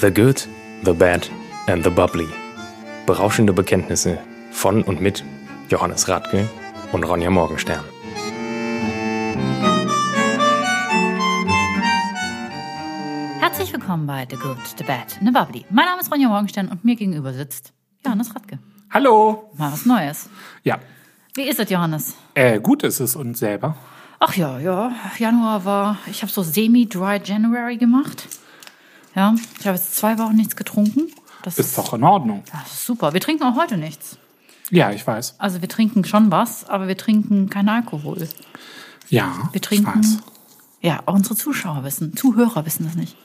The Good, The Bad and The Bubbly. Berauschende Bekenntnisse von und mit Johannes Radke und Ronja Morgenstern. Herzlich willkommen bei The Good, The Bad and The Bubbly. Mein Name ist Ronja Morgenstern und mir gegenüber sitzt Johannes Radke. Hallo. Mal was Neues. Ja, Wie ist es, Johannes? äh, gut ist es und selber. Ach ja, ja. Januar war, ich habe so semi-dry January gemacht. Ja, ich habe jetzt zwei Wochen nichts getrunken. Das Ist doch in Ordnung. das ist super. Wir trinken auch heute nichts. Ja, ich weiß. Also wir trinken schon was, aber wir trinken keinen Alkohol. Ja, Wir trinken. ich weiß. Ja, auch unsere Zuschauer wissen, Zuhörer wissen das nicht.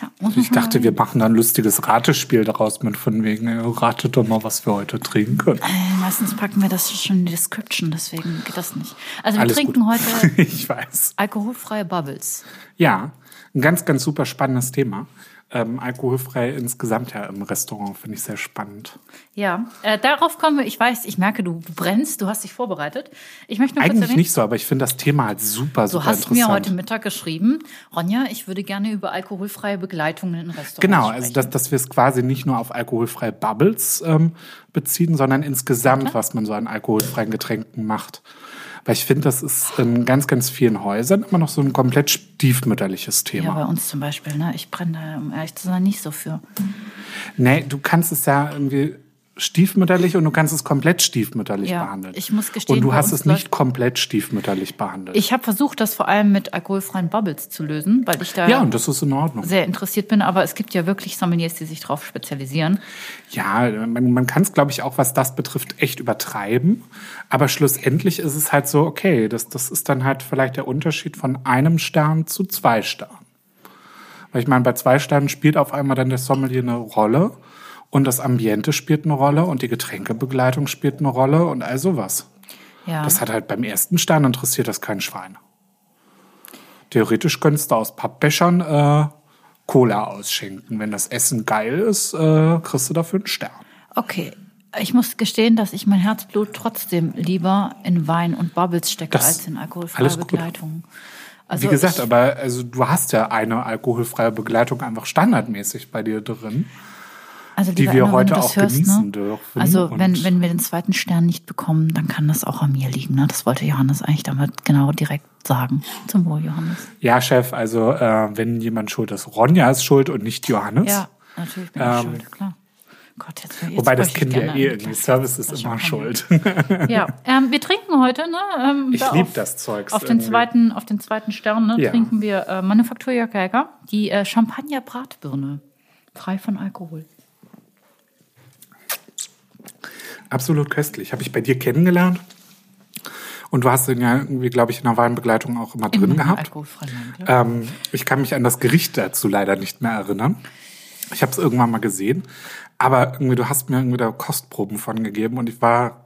Ja, Ich dachte, wir machen da ein lustiges Ratespiel daraus mit von wegen, äh, ratet doch mal, was wir heute trinken. Äh, Meistens packen wir das schon in die Description, deswegen geht das nicht. Also wir Alles trinken gut. heute Ich weiß. alkoholfreie Bubbles. Ja, ein ganz, ganz super spannendes Thema. Ähm, alkoholfrei insgesamt ja im Restaurant finde ich sehr spannend. Ja, äh, darauf kommen wir. Ich weiß, ich merke, du brennst, du hast dich vorbereitet. Ich möchte nur Eigentlich erwähnen, nicht so, aber ich finde das Thema halt super, du super hast interessant. mir heute Mittag geschrieben, Ronja, ich würde gerne über alkoholfreie Begleitungen in Restaurants Genau, sprechen. also dass, dass wir es quasi nicht nur auf alkoholfreie Bubbles ähm, beziehen, sondern insgesamt, was man so an alkoholfreien Getränken macht. Weil ich finde, das ist in ganz, ganz vielen Häusern immer noch so ein komplett stiefmütterliches ja, Thema. bei uns zum Beispiel, ne? Ich brenne da, um ehrlich zu sein, nicht so für. nee, du kannst es ja irgendwie stiefmütterlich und du kannst es komplett stiefmütterlich Ja, behandeln. ich muss gestehen, Und du hast es nicht komplett stiefmütterlich behandelt. Ich habe versucht, das vor allem mit alkoholfreien Bubbles zu lösen, weil ich da ja, und das ist in Ordnung. sehr interessiert bin. Aber es gibt ja wirklich Sommeliers, die sich darauf spezialisieren. Ja, man, man kann es, glaube ich, auch, was das betrifft, echt übertreiben. Aber schlussendlich ist es halt so, okay, das, das ist dann halt vielleicht der Unterschied von einem Stern zu zwei Sternen. Weil ich meine, bei zwei Sternen spielt auf einmal dann der Sommelier eine Rolle und das Ambiente spielt eine Rolle und die Getränkebegleitung spielt eine Rolle und all sowas. Ja. Das hat halt beim ersten Stern interessiert das kein Schwein. Theoretisch könntest du aus Pappbechern äh, Cola ausschenken. Wenn das Essen geil ist, äh, kriegst du dafür einen Stern. Okay. Ich muss gestehen, dass ich mein Herzblut trotzdem lieber in Wein und Bubbles stecke Das- als in alkoholfreie. Begleitung. Also Wie gesagt, aber also du hast ja eine alkoholfreie Begleitung einfach standardmäßig bei dir drin. Also die wir wenn heute auch hörst, genießen ne? dürfen. Also wenn, wenn wir den zweiten Stern nicht bekommen, dann kann das auch an mir liegen. Ne? Das wollte Johannes eigentlich damit genau direkt sagen. Zum Wohl, Johannes. Ja, Chef, also äh, wenn jemand schuld ist, Ronja ist schuld und nicht Johannes. Ja, natürlich bin ich Ähm, schuld, klar. Gott, jetzt, jetzt Wobei das Kind ja eh irgendwie Service ist immer schuld. Ja, ähm, wir trinken heute, ne? Ähm, Ich da lieb auf- das Zeugs Auf den zweiten, auf den zweiten Stern, ne, Ja. trinken wir äh, Manufaktur Jörg die äh, Champagner Bratbirne, frei von Alkohol. Absolut köstlich. Habe ich bei dir kennengelernt. Und du hast den ja irgendwie, glaube ich, in der Weinbegleitung auch immer drin Immer gehabt. Ähm, ich kann mich an das Gericht dazu leider nicht mehr erinnern. Ich habe es irgendwann mal gesehen. Aber irgendwie, du hast mir irgendwie da Kostproben von gegeben und ich war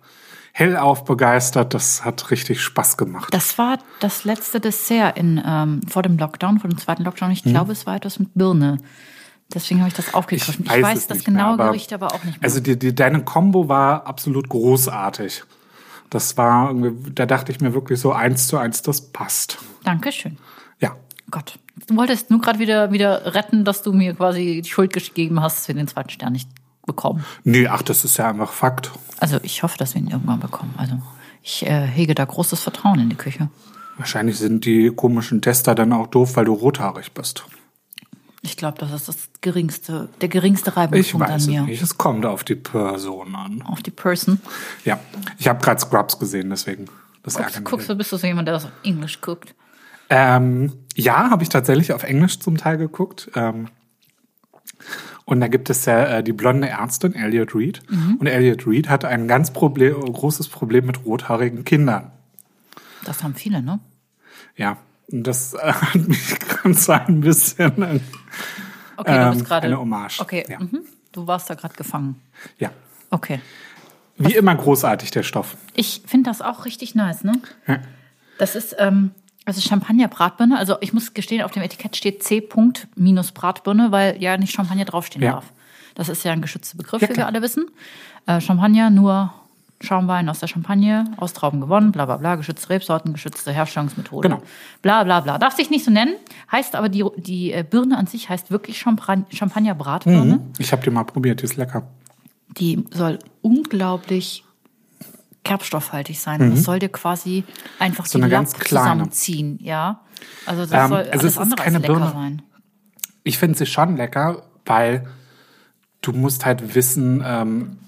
hellauf begeistert. Das hat richtig Spaß gemacht. Das war das letzte Dessert in, ähm, vor dem Lockdown, vor dem zweiten Lockdown. Ich glaube, es war etwas mit Birne. Deswegen habe ich das aufgegriffen. Ich weiß, es das nicht mehr, genaue aber- Gericht aber auch nicht mehr. Also die, die, deine Combo war absolut großartig. Das war da dachte ich mir wirklich so eins zu eins, das passt. Dankeschön. Ja. Gott. Du wolltest nur gerade wieder, wieder retten, dass du mir quasi die Schuld gegeben hast, dass wir den zweiten Stern nicht bekommen. Nee, ach, das ist ja einfach Fakt. Also ich hoffe, dass wir ihn irgendwann bekommen. Also ich äh, hege da großes Vertrauen in die Küche. Wahrscheinlich sind die komischen Tester dann auch doof, weil du rothaarig bist. Ich glaube, das ist das geringste, der geringste Ich Reibungspunkt weiß an es mir. nicht. Es kommt auf die Person an. Auf die Person. Ja, ich habe gerade Scrubs gesehen, deswegen. Das ärgert mich. Guckst du, bist du so jemand, der das auf Englisch guckt? Ähm, ja, habe ich tatsächlich auf Englisch zum Teil geguckt. Ähm, und da gibt es ja äh, die blonde Ärztin, Elliot Reed. Mhm. Und Elliot Reed hat ein ganz Problem, großes Problem mit rothaarigen Kindern. Das haben viele, ne? Ja, und das äh, hat mich ganz ein bisschen. Äh, Okay, du Ähm, bist gerade. eine Hommage, Okay, ja. mhm. du warst da gerade gefangen. ja, Okay. wie immer großartig der Stoff. Ich finde das auch richtig nice, ne? Ja. Das ist, ähm, also Champagner Bratbirne. Also ich muss gestehen, auf dem Etikett steht C. Minus Bratbirne, weil ja nicht Champagner draufstehen Ja. darf. Das ist ja ein geschützter Begriff, Ja, wie wir alle wissen. Äh, Champagner nur Schaumwein aus der Champagne, aus Trauben gewonnen, bla bla bla, geschützte Rebsorten, geschützte Herstellungsmethode. Genau. Bla bla bla. Darf sich nicht so nennen, heißt aber die, die äh, Birne an sich heißt wirklich Champagn Champagner-Bratbirne. Ich habe die mal probiert, die ist lecker. Die soll unglaublich kerbstoffhaltig sein. Das soll dir quasi einfach Mhm. So die eine Lapp ganz zusammenziehen, ja. Also das Ähm, soll also alles es ist andere keine als lecker Birne. sein. Ich finde sie schon lecker, weil du musst halt wissen, ähm,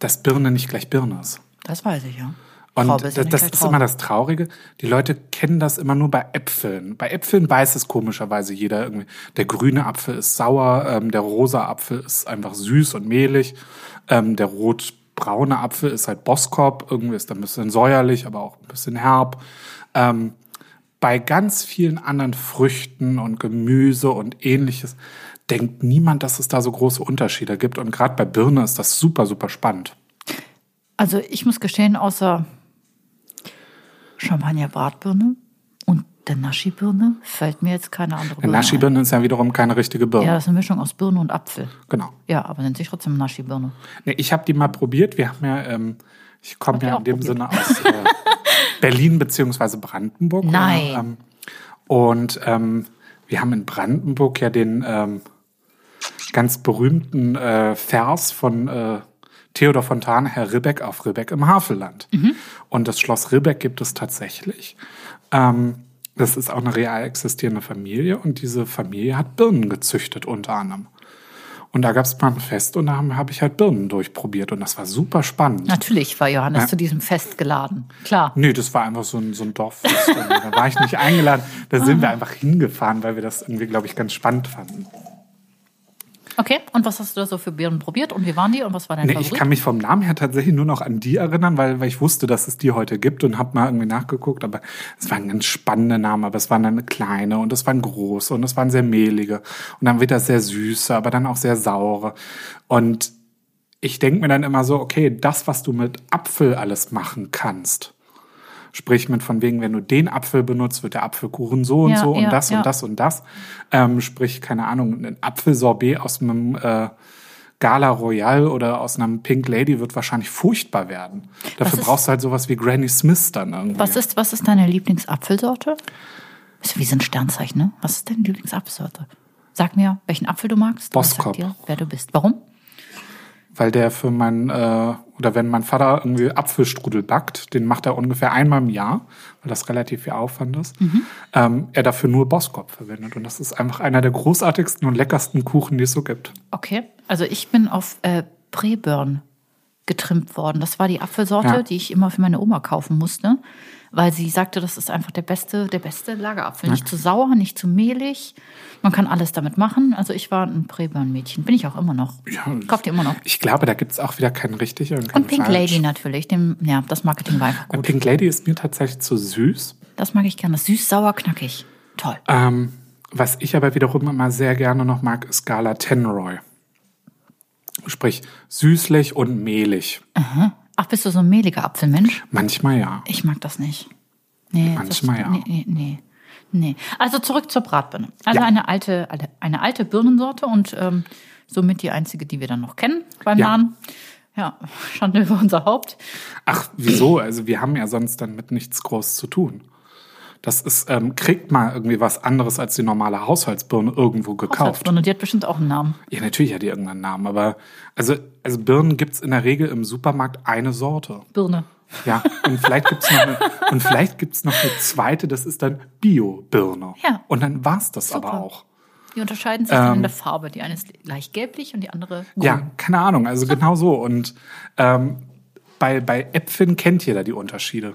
dass Birne nicht gleich Birne ist. Das weiß ich, ja. Und Traube ist ja das, nicht das ist immer das Traurige. Die Leute kennen das immer nur bei Äpfeln. Bei Äpfeln weiß es komischerweise jeder irgendwie. Der grüne Apfel ist sauer, ähm, der rosa Apfel ist einfach süß und mehlig, ähm, der rotbraune Apfel ist halt Boskop, irgendwie ist dann ein bisschen säuerlich, aber auch ein bisschen herb. Ähm, bei ganz vielen anderen Früchten und Gemüse und ähnliches denkt niemand, dass es da so große Unterschiede gibt. Und gerade bei Birne ist das super, super spannend. Also ich muss gestehen, außer Champagner-Bratbirne und der Naschi-Birne fällt mir jetzt keine andere Birne. Naschi-Birne ist ja wiederum keine richtige Birne. Ja, das ist eine Mischung aus Birne und Apfel. Genau. Ja, aber nennt sich trotzdem Naschi-Birne. Nee, ich habe die mal probiert. Wir haben ja, ähm, ich komme ja in dem probiert? Sinne aus äh, Berlin beziehungsweise Brandenburg. Nein. Ähm, und ähm, wir haben in Brandenburg ja den ähm, ganz berühmten äh, Vers von äh, Theodor Fontane, Herr Ribbeck auf Ribbeck im Havelland. Mhm. Und das Schloss Ribbeck gibt es tatsächlich. Ähm, das ist auch eine real existierende Familie und diese Familie hat Birnen gezüchtet unter anderem. Und da gab es mal ein Fest und da habe hab ich halt Birnen durchprobiert und das war super spannend. Natürlich war Johannes Ja. zu diesem Fest geladen. Klar. Nee, das war einfach so ein, so ein Dorffest. da war ich nicht eingeladen. Da sind wir einfach hingefahren, weil wir das irgendwie, glaube ich, ganz spannend fanden. Okay, und was hast du da so für Birnen probiert und wie waren die und was war dein Nee, ich kann mich vom Namen her tatsächlich nur noch an die erinnern, weil, weil ich wusste, dass es die heute gibt und habe mal irgendwie nachgeguckt. Aber es waren ganz spannende Namen, aber es waren dann kleine und es waren große und es waren sehr mehlige und dann wieder sehr süße, aber dann auch sehr saure. Und ich denke mir dann immer so, okay, das, was du mit Apfel alles machen kannst, Sprich mit von wegen, wenn du den Apfel benutzt, wird der Apfelkuchen so und Ja, so und ja, das ja. und das und das. Ähm, sprich, keine Ahnung, ein Apfelsorbet aus einem äh, Gala Royal oder aus einem Pink Lady wird wahrscheinlich furchtbar werden. Dafür ist- brauchst du halt sowas wie Granny Smith dann irgendwie. Was ist, was ist deine Lieblingsapfelsorte? Ist wie so ein Sternzeichen, ne? Was ist deine Lieblingsapfelsorte? Sag mir, welchen Apfel du magst. und Boskop. dir, wer du bist. Warum? Weil der für mein, äh, oder wenn mein Vater irgendwie Apfelstrudel backt, den macht er ungefähr einmal im Jahr, weil das relativ viel Aufwand ist, ähm, er dafür nur Boskop verwendet. Und das ist einfach einer der großartigsten und leckersten Kuchen, die es so gibt. Okay. Also ich bin auf äh, Preburn getrimmt worden. Das war die Apfelsorte, Ja. die ich immer für meine Oma kaufen musste, weil sie sagte, das ist einfach der beste, der beste Lagerapfel. Nicht zu sauer, nicht zu mehlig. Man kann alles damit machen. Also ich war ein Preburn-Mädchen. Bin ich auch immer noch. Ja, Kauft ihr immer noch. Ich glaube, da gibt's auch wieder kein richtig und kein Und Pink falsch. Lady natürlich. Dem, ja, das Marketing war einfach gut. Pink Lady ist mir tatsächlich zu süß. Das mag ich gerne. Süß, sauer, knackig. Toll. Ähm, was ich aber wiederum immer sehr gerne noch mag, ist Gala Tenroy. Sprich, süßlich und mehlig. Ach, bist du so ein mehliger Apfelmensch? Manchmal ja. Ich mag das nicht. Nee, Manchmal das, ja. Nee, nee, nee. Nee. Also zurück zur Bratbirne. Also Ja. eine alte, eine, eine alte Birnensorte und ähm, somit die einzige, die wir dann noch kennen beim Ja. Nahen. Ja, Schande über unser Haupt. Ach, wieso? Also wir haben ja sonst dann mit nichts groß zu tun. Das ist, ähm, kriegt mal irgendwie was anderes als die normale Haushaltsbirne irgendwo gekauft. Haushaltsbirne, die hat bestimmt auch einen Namen. Ja, natürlich hat die irgendeinen Namen, aber also, also Birnen gibt's in der Regel im Supermarkt eine Sorte. Birne. Ja, und vielleicht gibt's noch eine, und vielleicht gibt's noch eine zweite, das ist dann Bio-Birne. Ja. Und dann war's das aber Super. auch. Die unterscheiden sich dann in der Farbe. Die eine ist leicht gelblich und die andere grün. Ähm. Ja, keine Ahnung, also genau so. Und ähm, bei, bei Äpfeln kennt jeder die Unterschiede.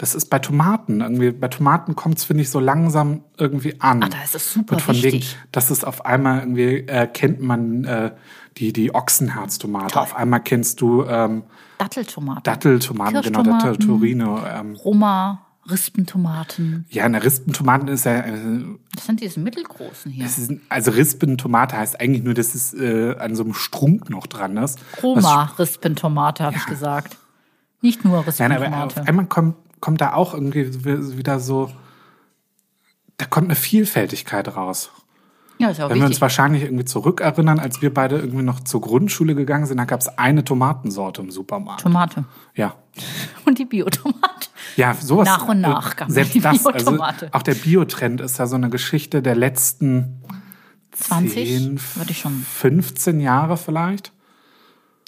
Das ist bei Tomaten irgendwie. Bei Tomaten kommt's finde ich, so langsam irgendwie an. Ah, da ist es super Und von wichtig. wegen, dass es auf einmal irgendwie äh, kennt man äh, die, die Ochsenherztomate. Toll. Auf einmal kennst du ähm, Datteltomaten. Datteltomaten, genau. Datteltorino. Ähm, Roma, Rispentomaten. ja, eine Rispentomaten ist ja, äh, Das sind diese mittelgroßen hier. das ist, also Rispentomate heißt eigentlich nur, dass es äh, an so einem Strunk noch dran ist. Was Roma Rispentomate, habe ich gesagt. Nicht nur Nein, aber Rispentomate. auf einmal kommt, kommt da auch irgendwie wieder so, da kommt eine Vielfältigkeit raus. Ja, ist auch Wenn wir uns wichtig. wahrscheinlich irgendwie zurückerinnern, als wir beide irgendwie noch zur Grundschule gegangen sind, da gab es eine Tomatensorte im Supermarkt. Tomate. ja. Und die Biotomate. Ja, sowas. Nach und nach äh, gab es Selbst die das, also Biotomate. auch der Biotrend ist ja so eine Geschichte der letzten 20, 10, würde ich schon. 15 Jahre vielleicht.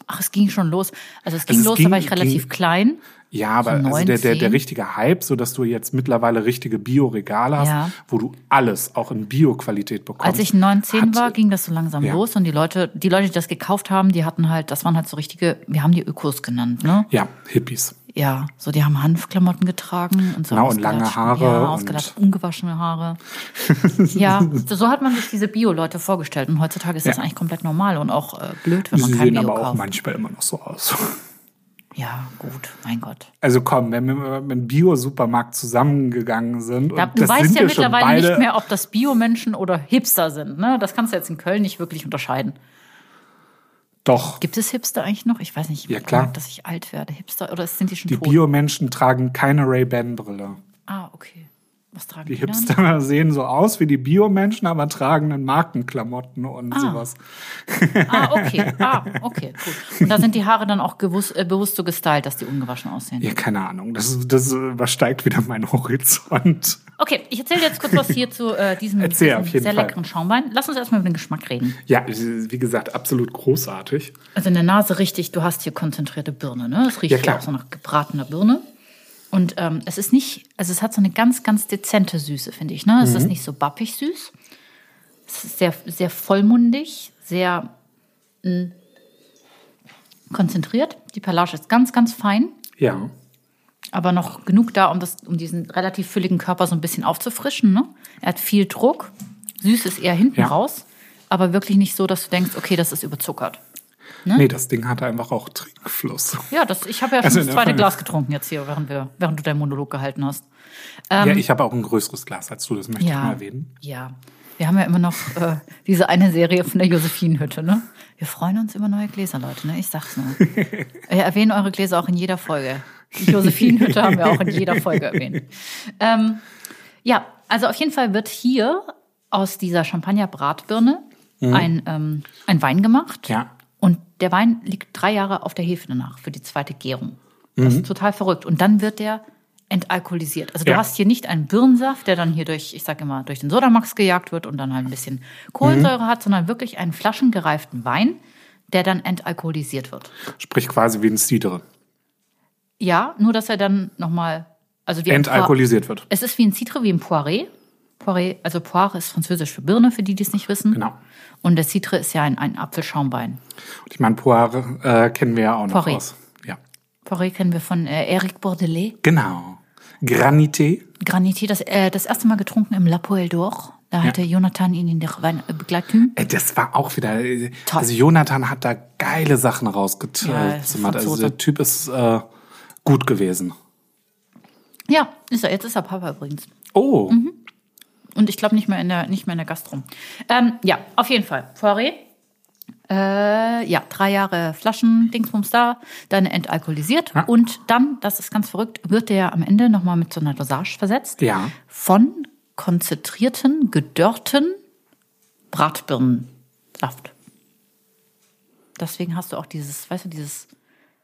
Ach, es ging schon los. Also es ging es los, ging- da war ich relativ ging- klein. Ja, aber So also der, der, 19. der richtige Hype, so dass du jetzt mittlerweile richtige Bio-Regale hast, Ja. wo du alles auch in Bio-Qualität bekommst. Als ich 19 hat- war, ging das so langsam Ja. los und die Leute, die Leute, die das gekauft haben, die hatten halt, das waren halt so richtige, wir haben die Ökos genannt, ne? Ja, Hippies. Ja, so die haben Hanfklamotten getragen und so. Genau, und lange Haare Ja, ausgelatscht, ungewaschene Haare. ja, so, hat man sich diese Bio-Leute vorgestellt und heutzutage ist das Ja. eigentlich komplett normal und auch äh, blöd, wenn man Sie kein sehen Bio aber auch kauft. manchmal immer noch so aus. Ja, gut, mein Gott. Also komm, wenn wir mit einem Bio-Supermarkt zusammengegangen sind. Da, du das weißt sind ja mittlerweile beide, nicht mehr, ob das Bio-Menschen oder Hipster sind. Ne? Das kannst du jetzt in Köln nicht wirklich unterscheiden. Doch, Gibt es Hipster eigentlich noch? Ich weiß nicht. Ich Ja, klar. mag, dass ich alt werde. Hipster oder sind die schon die? Bio-Menschen tragen keine Ray-Ban-Brille. ah, okay. Was tragen Die die, dann? Hipster sehen so aus wie die Bio-Menschen, aber tragen dann Markenklamotten und sowas. Ah, okay. Ah, okay, gut. Und da sind die Haare dann auch gewusst, äh, bewusst so gestylt, dass die ungewaschen aussehen. Ja, keine Ahnung. Das, das übersteigt wieder meinen Horizont. Okay, ich erzähle jetzt kurz was hier zu äh, diesem, Erzähl, diesem sehr Fall. leckeren Schaumwein. Lass uns erstmal über den Geschmack reden. Ja, wie gesagt, absolut großartig. Also in der Nase richtig, du hast hier konzentrierte Birne, ne? Es riecht Ja, klar. auch so nach gebratener Birne. Und ähm, es ist nicht, also es hat so eine ganz, ganz dezente Süße, finde ich. Ne? Es Mhm. ist nicht so bappig süß. Es ist sehr, sehr vollmundig, sehr mh, konzentriert. Die Perlage ist ganz, ganz fein, Ja. aber noch genug da, um, das, um diesen relativ fülligen Körper so ein bisschen aufzufrischen. Ne? Er hat viel Druck. Süß ist eher hinten Ja. raus, aber wirklich nicht so, dass du denkst, okay, das ist überzuckert. Nee, das Ding hatte einfach auch Trinkfluss. Ja, das, ich habe ja schon Also das zweite Glas getrunken jetzt hier, während, wir, während du deinen Monolog gehalten hast. ja, ich habe auch ein größeres Glas als du, das möchte ich Ähm, Ja, mal erwähnen. ja. Wir haben ja immer noch äh, diese eine Serie von der Josephinenhütte, ne? Wir freuen uns über neue Gläser, Leute, ne? Ich sag's nur. Wir erwähnen eure Gläser auch in jeder Folge. Die Josephinenhütte haben wir auch in jeder Folge erwähnt. Ähm, ja, also auf jeden Fall wird hier aus dieser Champagner-Bratbirne ein, ähm, ein Wein gemacht. Ja. Und der Wein liegt drei Jahre auf der Hefe danach für die zweite Gärung. Das ist total verrückt. Und dann wird der entalkoholisiert. Also du Ja. hast hier nicht einen Birnensaft, der dann hier durch, ich sag immer, durch den Sodamax gejagt wird und dann halt ein bisschen Kohlensäure hat, sondern wirklich einen flaschengereiften Wein, der dann entalkoholisiert wird. Sprich quasi wie ein Cidre. Ja, nur dass er dann nochmal, also Entalkoholisiert wird. Es ist wie ein Citre, wie ein Poiré. Poiré, also Poire ist französisch für Birne, für die, die es nicht wissen. Genau. Und der Citre ist ja ein, ein Apfelschaumwein. Und ich meine, Poire äh, kennen wir ja auch noch aus. Ja. Poiré kennen wir von äh, Eric Bordelais. Genau. Granité. Granité, das, äh, das erste Mal getrunken im La Poêle d'Or. Da hatte Jonathan ihn in der Wein äh, Begleitung. Ey, Das war auch wieder. äh, Toll. Also Jonathan hat da geile Sachen Ja, rausgezimmert. ist also der Typ ist äh, gut gewesen. Ja, ist er. Jetzt ist er Papa übrigens. Oh, Mhm. Und ich glaube nicht mehr in der nicht mehr in der Gastro. Ähm, ja, auf jeden Fall. Poiré. Äh, ja, drei Jahre Flaschen, Dingsbums da, dann entalkoholisiert Ja. und dann, das ist ganz verrückt, wird der am Ende nochmal mit so einer Dosage versetzt. Ja. Von konzentrierten, gedörrten Bratbirnensaft. Deswegen hast du auch dieses, weißt du, dieses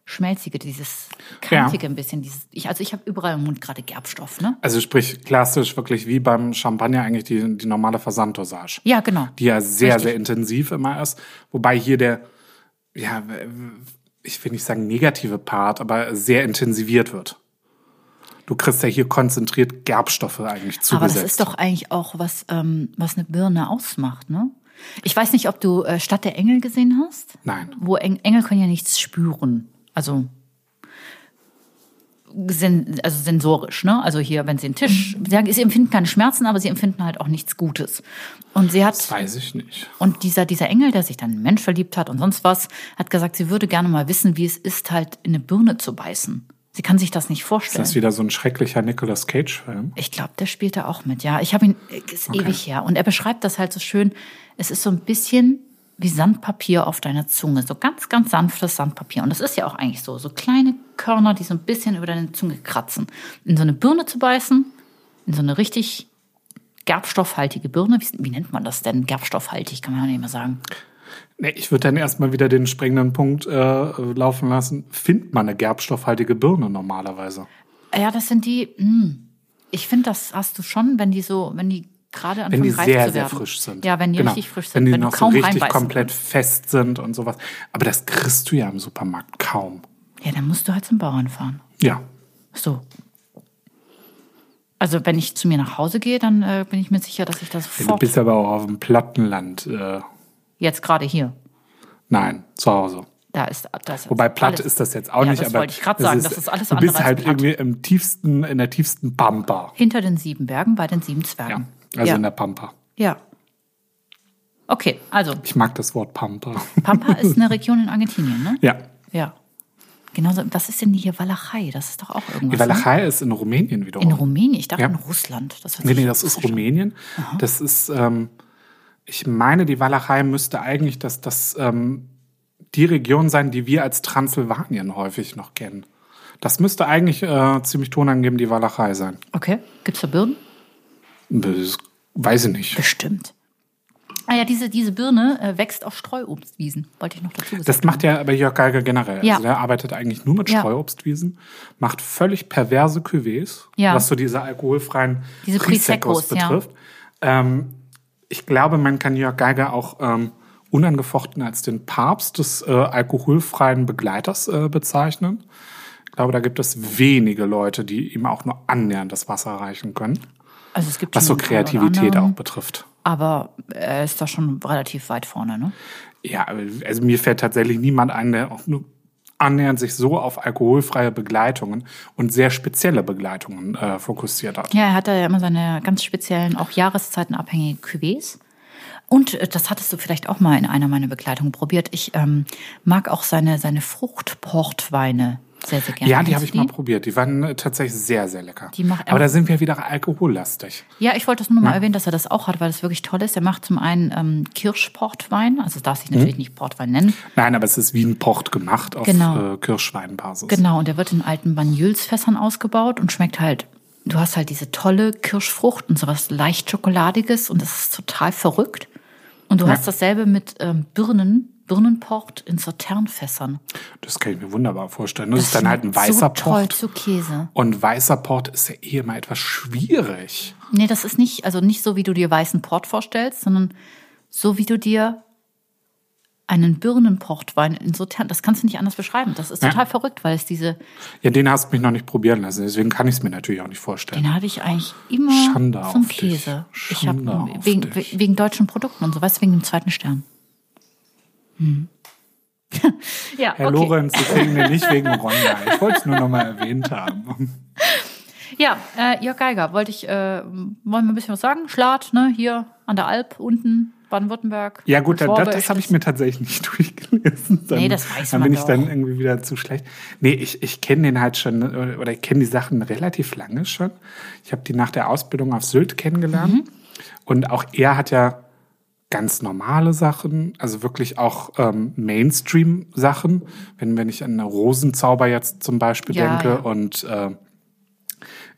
schmelzige, dieses kantige ein bisschen, dieses, ich, also ich habe überall im Mund gerade Gerbstoff, ne? also sprich klassisch wirklich wie beim Champagner eigentlich die, die normale Versanddosage. Ja, genau. Die ja sehr, Richtig. sehr intensiv immer ist. Wobei hier der, ja, ich will nicht sagen negative Part, aber sehr intensiviert wird. Du kriegst ja hier konzentriert Gerbstoffe eigentlich Aber zugesetzt. das ist doch eigentlich auch was, ähm, was eine Birne ausmacht, ne? Ich weiß nicht, ob du äh, Stadt der Engel gesehen hast. Nein. Wo Eng Engel können ja nichts spüren. Also, also sensorisch, ne? Also hier, wenn sie einen Tisch, sie, sagen, sie empfinden keine Schmerzen, aber sie empfinden halt auch nichts Gutes. Und sie hat, Weiß ich nicht. und dieser, dieser Engel, der sich dann in Mensch verliebt hat und sonst was, hat gesagt, sie würde gerne mal wissen, wie es ist, halt in eine Birne zu beißen. Sie kann sich das nicht Ist vorstellen. das wieder so ein schrecklicher Nicolas Cage-Film? Ich glaube, der spielt da auch mit, ja. Ich habe ihn, ist ewig her. Und er beschreibt das halt so schön. Es ist so ein bisschen wie Sandpapier auf deiner Zunge. So ganz, ganz sanftes Sandpapier. Und das ist ja auch eigentlich so. So kleine Körner, die so ein bisschen über deine Zunge kratzen. In so eine Birne zu beißen, in so eine richtig gerbstoffhaltige Birne. Wie, wie nennt man das denn? Gerbstoffhaltig, kann man ja nicht mehr sagen. Nee, ich würde dann erstmal wieder den springenden Punkt äh, laufen lassen. Findet man eine gerbstoffhaltige Birne normalerweise? Ja, das sind die. Mh. Ich finde, das hast du schon, wenn die so, wenn die gerade anfangen Wenn die sehr, sehr frisch sind. Ja, wenn die Genau. richtig frisch sind. Wenn die du noch so richtig komplett kannst. fest sind und sowas. Aber das kriegst du ja im Supermarkt kaum. Ja, dann musst du halt zum Bauern fahren. Ja. So. Also wenn ich zu mir nach Hause gehe, dann äh, bin ich mir sicher, dass ich das Du sofort. bist aber auch auf dem Plattenland. Äh, Jetzt gerade hier. nein, zu Hause. Da ist, da ist Wobei platt alles- ist das jetzt auch Ja, nicht, das aber wollte ich grad sagen, das ist alles du bist halt platt. irgendwie im tiefsten, in der tiefsten Pampa. Hinter den sieben Bergen bei den sieben Ja, Zwergen. Also ja. in der Pampa. ja. Okay, also Ich mag das Wort Pampa. Pampa ist eine Region in Argentinien, ne? ja. Ja. Genauso, was ist denn hier Walachei? Das ist doch auch irgendwas. Die ne? Walachei ist in Rumänien wiederum. In Rumänien? Ich dachte Ja. in Russland. Das Nee, nee, das ist. Rumänien. Das ist, ähm, ich meine, die Walachei müsste eigentlich das, das, ähm, die Region sein, die wir als Transsilvanien häufig noch kennen. Das müsste eigentlich äh, ziemlich tonangebend die Walachei sein. Okay, gibt's da Birnen? Das weiß ich nicht. Bestimmt. Ah ja, diese, diese Birne äh, wächst auf Streuobstwiesen. Wollte ich noch dazu sagen. Das macht ja aber Jörg Geiger generell. Ja. Also der arbeitet eigentlich nur mit Ja. Streuobstwiesen, macht völlig perverse Cuvées, Ja. was so diese alkoholfreien Diese Priseccos Priseccos, ja. betrifft. Ähm, ich glaube, man kann Jörg Geiger auch ähm, unangefochten als den Papst des äh, alkoholfreien Begleiters äh, bezeichnen. Ich glaube, da gibt es wenige Leute, die ihm auch nur annähernd das Wasser reichen können, also es gibt was so Kreativität auch betrifft. Aber er ist da schon relativ weit vorne, ne? Ja, also mir fällt tatsächlich niemand ein, der auch nur annähernd sich so auf alkoholfreie Begleitungen und sehr spezielle Begleitungen äh, fokussiert hat. Ja, er hat da ja immer seine ganz speziellen, auch jahreszeitenabhängige Cuvées. Und äh, das hattest du vielleicht auch mal in einer meiner Begleitungen probiert. Ich ähm, mag auch seine, seine Fruchtportweine sehr, sehr gerne. Ja, die habe ich du mal probiert. Die waren äh, tatsächlich sehr, sehr lecker. Die macht Aber da sind wir wieder alkohollastig. Ja, ich wollte das nur mal erwähnen, dass er das auch hat, weil das wirklich toll ist. Er macht zum einen ähm, Kirschportwein, also darf sich natürlich nicht Portwein nennen. Nein, aber es ist wie ein Port gemacht auf Genau. äh, Kirschweinbasis. Genau, und der wird in alten Banyülsfässern ausgebaut und schmeckt halt, du hast halt diese tolle Kirschfrucht und sowas leicht Schokoladiges und das ist total verrückt. Und du Ja. hast dasselbe mit ähm, Birnen, Birnenport in Sauternfässern. Das kann ich mir wunderbar vorstellen. Das, ist dann halt ein weißer so toll Port. zu Käse. Und weißer Port ist ja eh immer etwas schwierig. Nee, das ist nicht, also nicht so, wie du dir weißen Port vorstellst, sondern so, wie du dir einen Birnenportwein in Sautern, das kannst du nicht anders beschreiben. Das ist Ja. total verrückt, weil es diese, Ja, den hast du mich noch nicht probieren lassen. Deswegen kann ich es mir natürlich auch nicht vorstellen. den hatte ich eigentlich immer Schande zum auf dich. Käse. Ich habe Schande auf wegen, wegen deutschen Produkten und so, weißt du, wegen dem zweiten Stern. Hm. ja, Herr okay. Lorenz, Sie kriegen den nicht wegen Ronda. Ich wollte es nur noch mal erwähnt haben. Ja, äh, Jörg Geiger, wollte ich, äh, wollen wir ein bisschen was sagen? Schlad, ne, hier an der Alp unten, Baden-Württemberg. Ja gut, das, das, habe ich mir tatsächlich nicht durchgelesen. Dann, Nee, das weiß Dann man bin ich dann doch. irgendwie wieder zu schlecht. Nee, ich, ich kenne den halt schon, äh, oder ich kenne die Sachen relativ lange schon. Ich habe die nach der Ausbildung auf Sylt kennengelernt. Mhm. Und auch er hat ja ganz normale Sachen, also wirklich auch ähm, Mainstream-Sachen. Wenn, wenn ich an Rosenzauber jetzt zum Beispiel Ja, denke ja. und äh,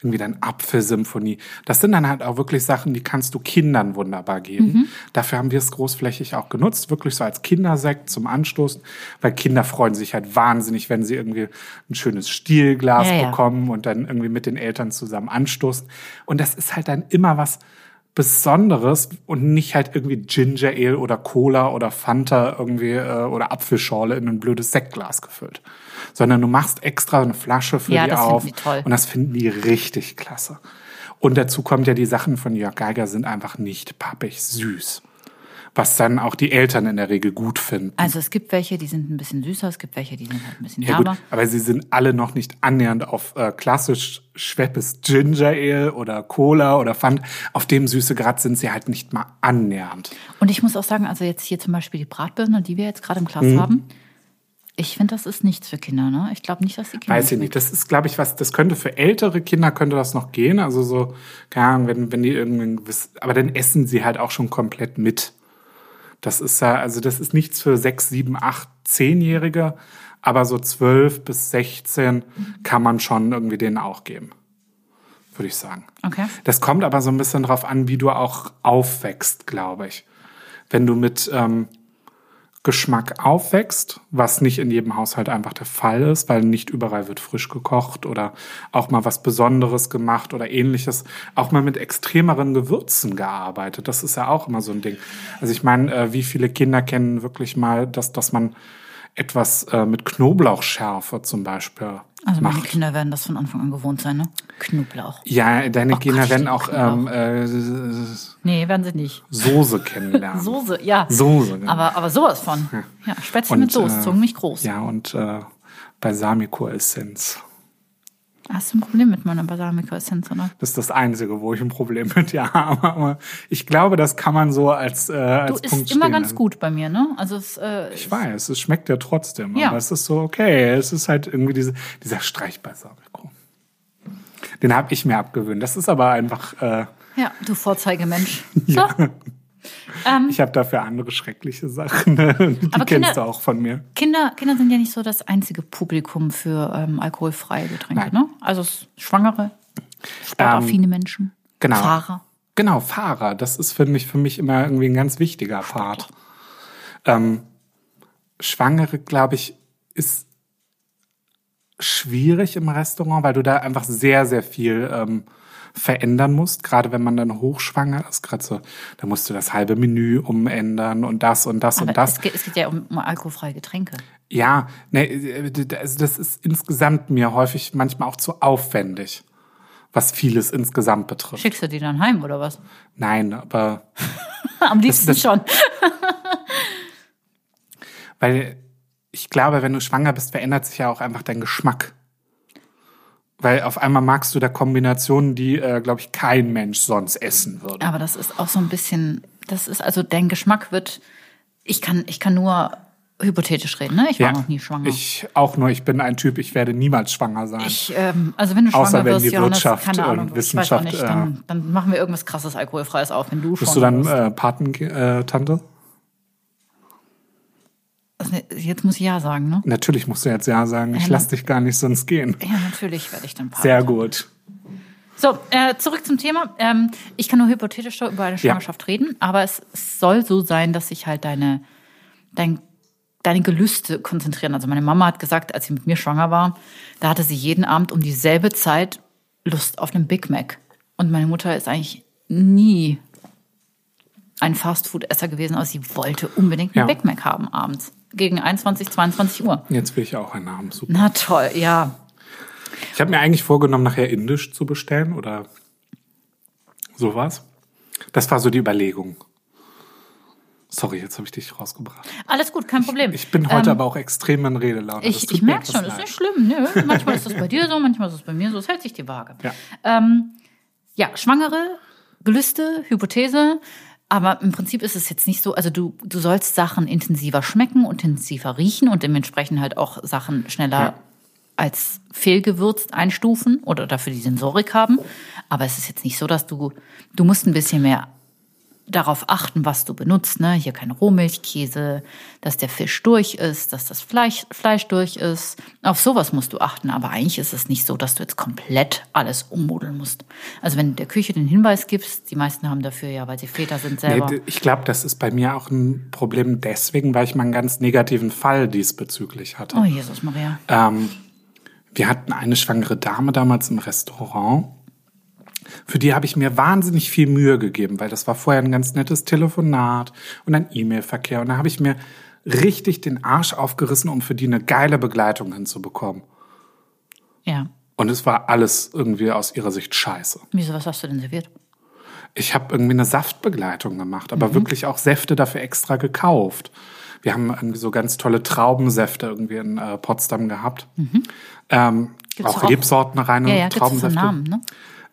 irgendwie dann Apfelsymphonie. Das sind dann halt auch wirklich Sachen, die kannst du Kindern wunderbar geben. Mhm. Dafür haben wir es großflächig auch genutzt, wirklich so als Kindersekt zum Anstoßen, weil Kinder freuen sich halt wahnsinnig, wenn sie irgendwie ein schönes Stielglas ja. bekommen und dann irgendwie mit den Eltern zusammen anstoßen. Und das ist halt dann immer was Besonderes und nicht halt irgendwie Ginger Ale oder Cola oder Fanta irgendwie äh, oder Apfelschorle in ein blödes Sektglas gefüllt. Sondern du machst extra eine Flasche für Ja, die das finden auf die toll. und das finden die richtig klasse. Und dazu kommt ja, die Sachen von Jörg Geiger sind einfach nicht pappig süß. Was dann auch die Eltern in der Regel gut finden. Also es gibt welche, die sind ein bisschen süßer, es gibt welche, die sind halt ein bisschen Ja gut, aber sie sind alle noch nicht annähernd auf äh, klassisch Schweppes Ginger Ale oder Cola oder Fanta. Auf dem Süßegrad sind sie halt nicht mal annähernd. Und ich muss auch sagen, also jetzt hier zum Beispiel die Bratbirne, die wir jetzt gerade im Glas Mhm. haben, ich finde, das ist nichts für Kinder. Ne? Ich glaube nicht, dass die Kinder. Weiß ich nicht. Das ist, glaube ich, was, das könnte für ältere Kinder könnte das noch gehen. Also so, keine Ahnung, wenn, wenn die irgendwie, aber dann essen sie halt auch schon komplett mit. Das ist ja, also das ist nichts für sechs, sieben, acht, zehnjährige, aber so zwölf bis sechzehn kann man schon irgendwie denen auch geben. würde ich sagen. Okay. Das kommt aber so ein bisschen drauf an, wie du auch aufwächst, glaube ich. Wenn du mit ähm, Geschmack aufwächst, was nicht in jedem Haushalt einfach der Fall ist, weil nicht überall wird frisch gekocht oder auch mal was Besonderes gemacht oder ähnliches, auch mal mit extremeren Gewürzen gearbeitet. Das ist ja auch immer so ein Ding. Also ich meine, äh, wie viele Kinder kennen wirklich mal, dass, dass man etwas äh, mit Knoblauchschärfe zum Beispiel Also meine macht. Kinder werden das von Anfang an gewohnt sein, ne? Knoblauch. Ja, deine Oh Kinder Gott, werden auch ähm, äh, Nee, werden sie nicht. Soße kennenlernen. Soße, ja. Soße, genau. Aber, aber sowas von. Ja, Spätzle mit Soße, äh, zogen mich groß. Ja, und äh, Balsamico-Essenz. Hast du ein Problem mit meiner Balsamico-Essenz, oder? Das ist das Einzige, wo ich ein Problem mit ja habe. Aber ich glaube, das kann man so als, äh, Du als isst Punkt immer stehen ganz gut bei mir, ne? Also es, äh, Ich weiß, es schmeckt ja trotzdem. Ja. Aber es ist so okay. Es ist halt irgendwie diese, dieser Streichbalsamico. Den habe ich mir abgewöhnt. Das ist aber einfach, äh, ja, du Vorzeigemensch. So, ich habe dafür andere schreckliche Sachen. Ne? Die Ähm. Aber kennst Kinder- du auch von mir. Kinder, Kinder sind ja nicht so das einzige Publikum für ähm, alkoholfreie Getränke, Nein. ne? Also Schwangere, sportaffine Menschen, genau. Fahrer. Genau, Fahrer. Das ist, finde ich, für mich immer irgendwie ein ganz wichtiger Part. Ähm, Schwangere, glaube ich, ist schwierig im Restaurant, weil du da einfach sehr, sehr viel ähm, verändern musst. Gerade wenn man dann hochschwanger ist, gerade so, da musst du das halbe Menü umändern und das und das Aber und das. es, geht, es geht ja um, um alkoholfreie Getränke. Ja, ne, also das ist insgesamt mir häufig manchmal auch zu aufwendig, was vieles insgesamt betrifft. Schickst du die dann heim oder was? Nein, aber Am liebsten das- schon. Weil ich glaube, wenn du schwanger bist, verändert sich ja auch einfach dein Geschmack. Weil auf einmal magst du da Kombinationen, die, äh, glaube ich, kein Mensch sonst essen würde. Aber das ist auch so ein bisschen, das ist also dein Geschmack wird, ich kann, ich kann nur hypothetisch reden, ne? Ich war noch nie schwanger. Ich auch nur, ich bin ein Typ, ich werde niemals schwanger sein. Ich, ähm, also wenn du schwanger Außer wenn wirst, die Johannes, Wirtschaft keine Ahnung, Wissenschaft, nicht, äh, dann, dann machen wir irgendwas krasses alkoholfreies auf, wenn du Bist schwanger du dann bist. äh, Patentante? Also, jetzt muss ich ja sagen, ne? Natürlich musst du jetzt ja sagen, ich Ja, lass dich gar nicht sonst gehen. Ja, natürlich werde ich dann Partner. Sehr gut. So, äh, zurück zum Thema. Ähm, ich kann nur hypothetisch über eine Schwangerschaft reden, aber es, es soll so sein, dass sich halt deine, dein, deine Gelüste konzentrieren. Also meine Mama hat gesagt, als sie mit mir schwanger war, da hatte sie jeden Abend um dieselbe Zeit Lust auf einen Big Mac. Und meine Mutter ist eigentlich nie ein Fastfood-Esser gewesen, aber sie wollte unbedingt einen Ja. Big Mac haben abends. Gegen 21, 22 Uhr. Jetzt will ich auch einen haben. Super. Na toll, ja. Ich habe mir eigentlich vorgenommen, nachher Indisch zu bestellen oder sowas. Das war so die Überlegung. Sorry, jetzt habe ich dich rausgebracht. Alles gut, kein Problem. Ich bin heute Ähm, aber auch extrem in Redelaune. Ich, ich merke schon, das ist leid. nicht schlimm. Nö, manchmal ist das bei dir so, manchmal ist es bei mir so. Es hält sich die Waage. Ja. Ähm, ja, Schwangere, Gelüste, Hypothese. Aber im Prinzip ist es jetzt nicht so, also du, du sollst Sachen intensiver schmecken und intensiver riechen und dementsprechend halt auch Sachen schneller Ja. als fehlgewürzt einstufen oder dafür die Sensorik haben. Aber es ist jetzt nicht so, dass du, du musst ein bisschen mehr darauf achten, was du benutzt. Ne? Hier kein Rohmilchkäse, dass der Fisch durch ist, dass das Fleisch, Fleisch durch ist. Auf sowas musst du achten. Aber eigentlich ist es nicht so, dass du jetzt komplett alles ummodeln musst. Also wenn du der Küche den Hinweis gibst, die meisten haben dafür ja, weil sie Väter sind selber. Nee, ich glaube, das ist bei mir auch ein Problem deswegen, weil ich mal einen ganz negativen Fall diesbezüglich hatte. oh Jesus Maria. Ähm, wir hatten eine schwangere Dame damals im Restaurant. Für die habe ich mir wahnsinnig viel Mühe gegeben, weil das war vorher ein ganz nettes Telefonat und ein E-Mail-Verkehr. Und da habe ich mir richtig den Arsch aufgerissen, um für die eine geile Begleitung hinzubekommen. Ja. Und es war alles irgendwie aus ihrer Sicht scheiße. Wieso, was hast du denn serviert? Ich habe irgendwie eine Saftbegleitung gemacht, aber wirklich auch Säfte dafür extra gekauft. Wir haben irgendwie so ganz tolle Traubensäfte irgendwie in äh, Potsdam gehabt. Ähm, Gibt's auch auch- Rebsortenreine, Ja, ja, gibt's von Traubensäfte. Namen, ne?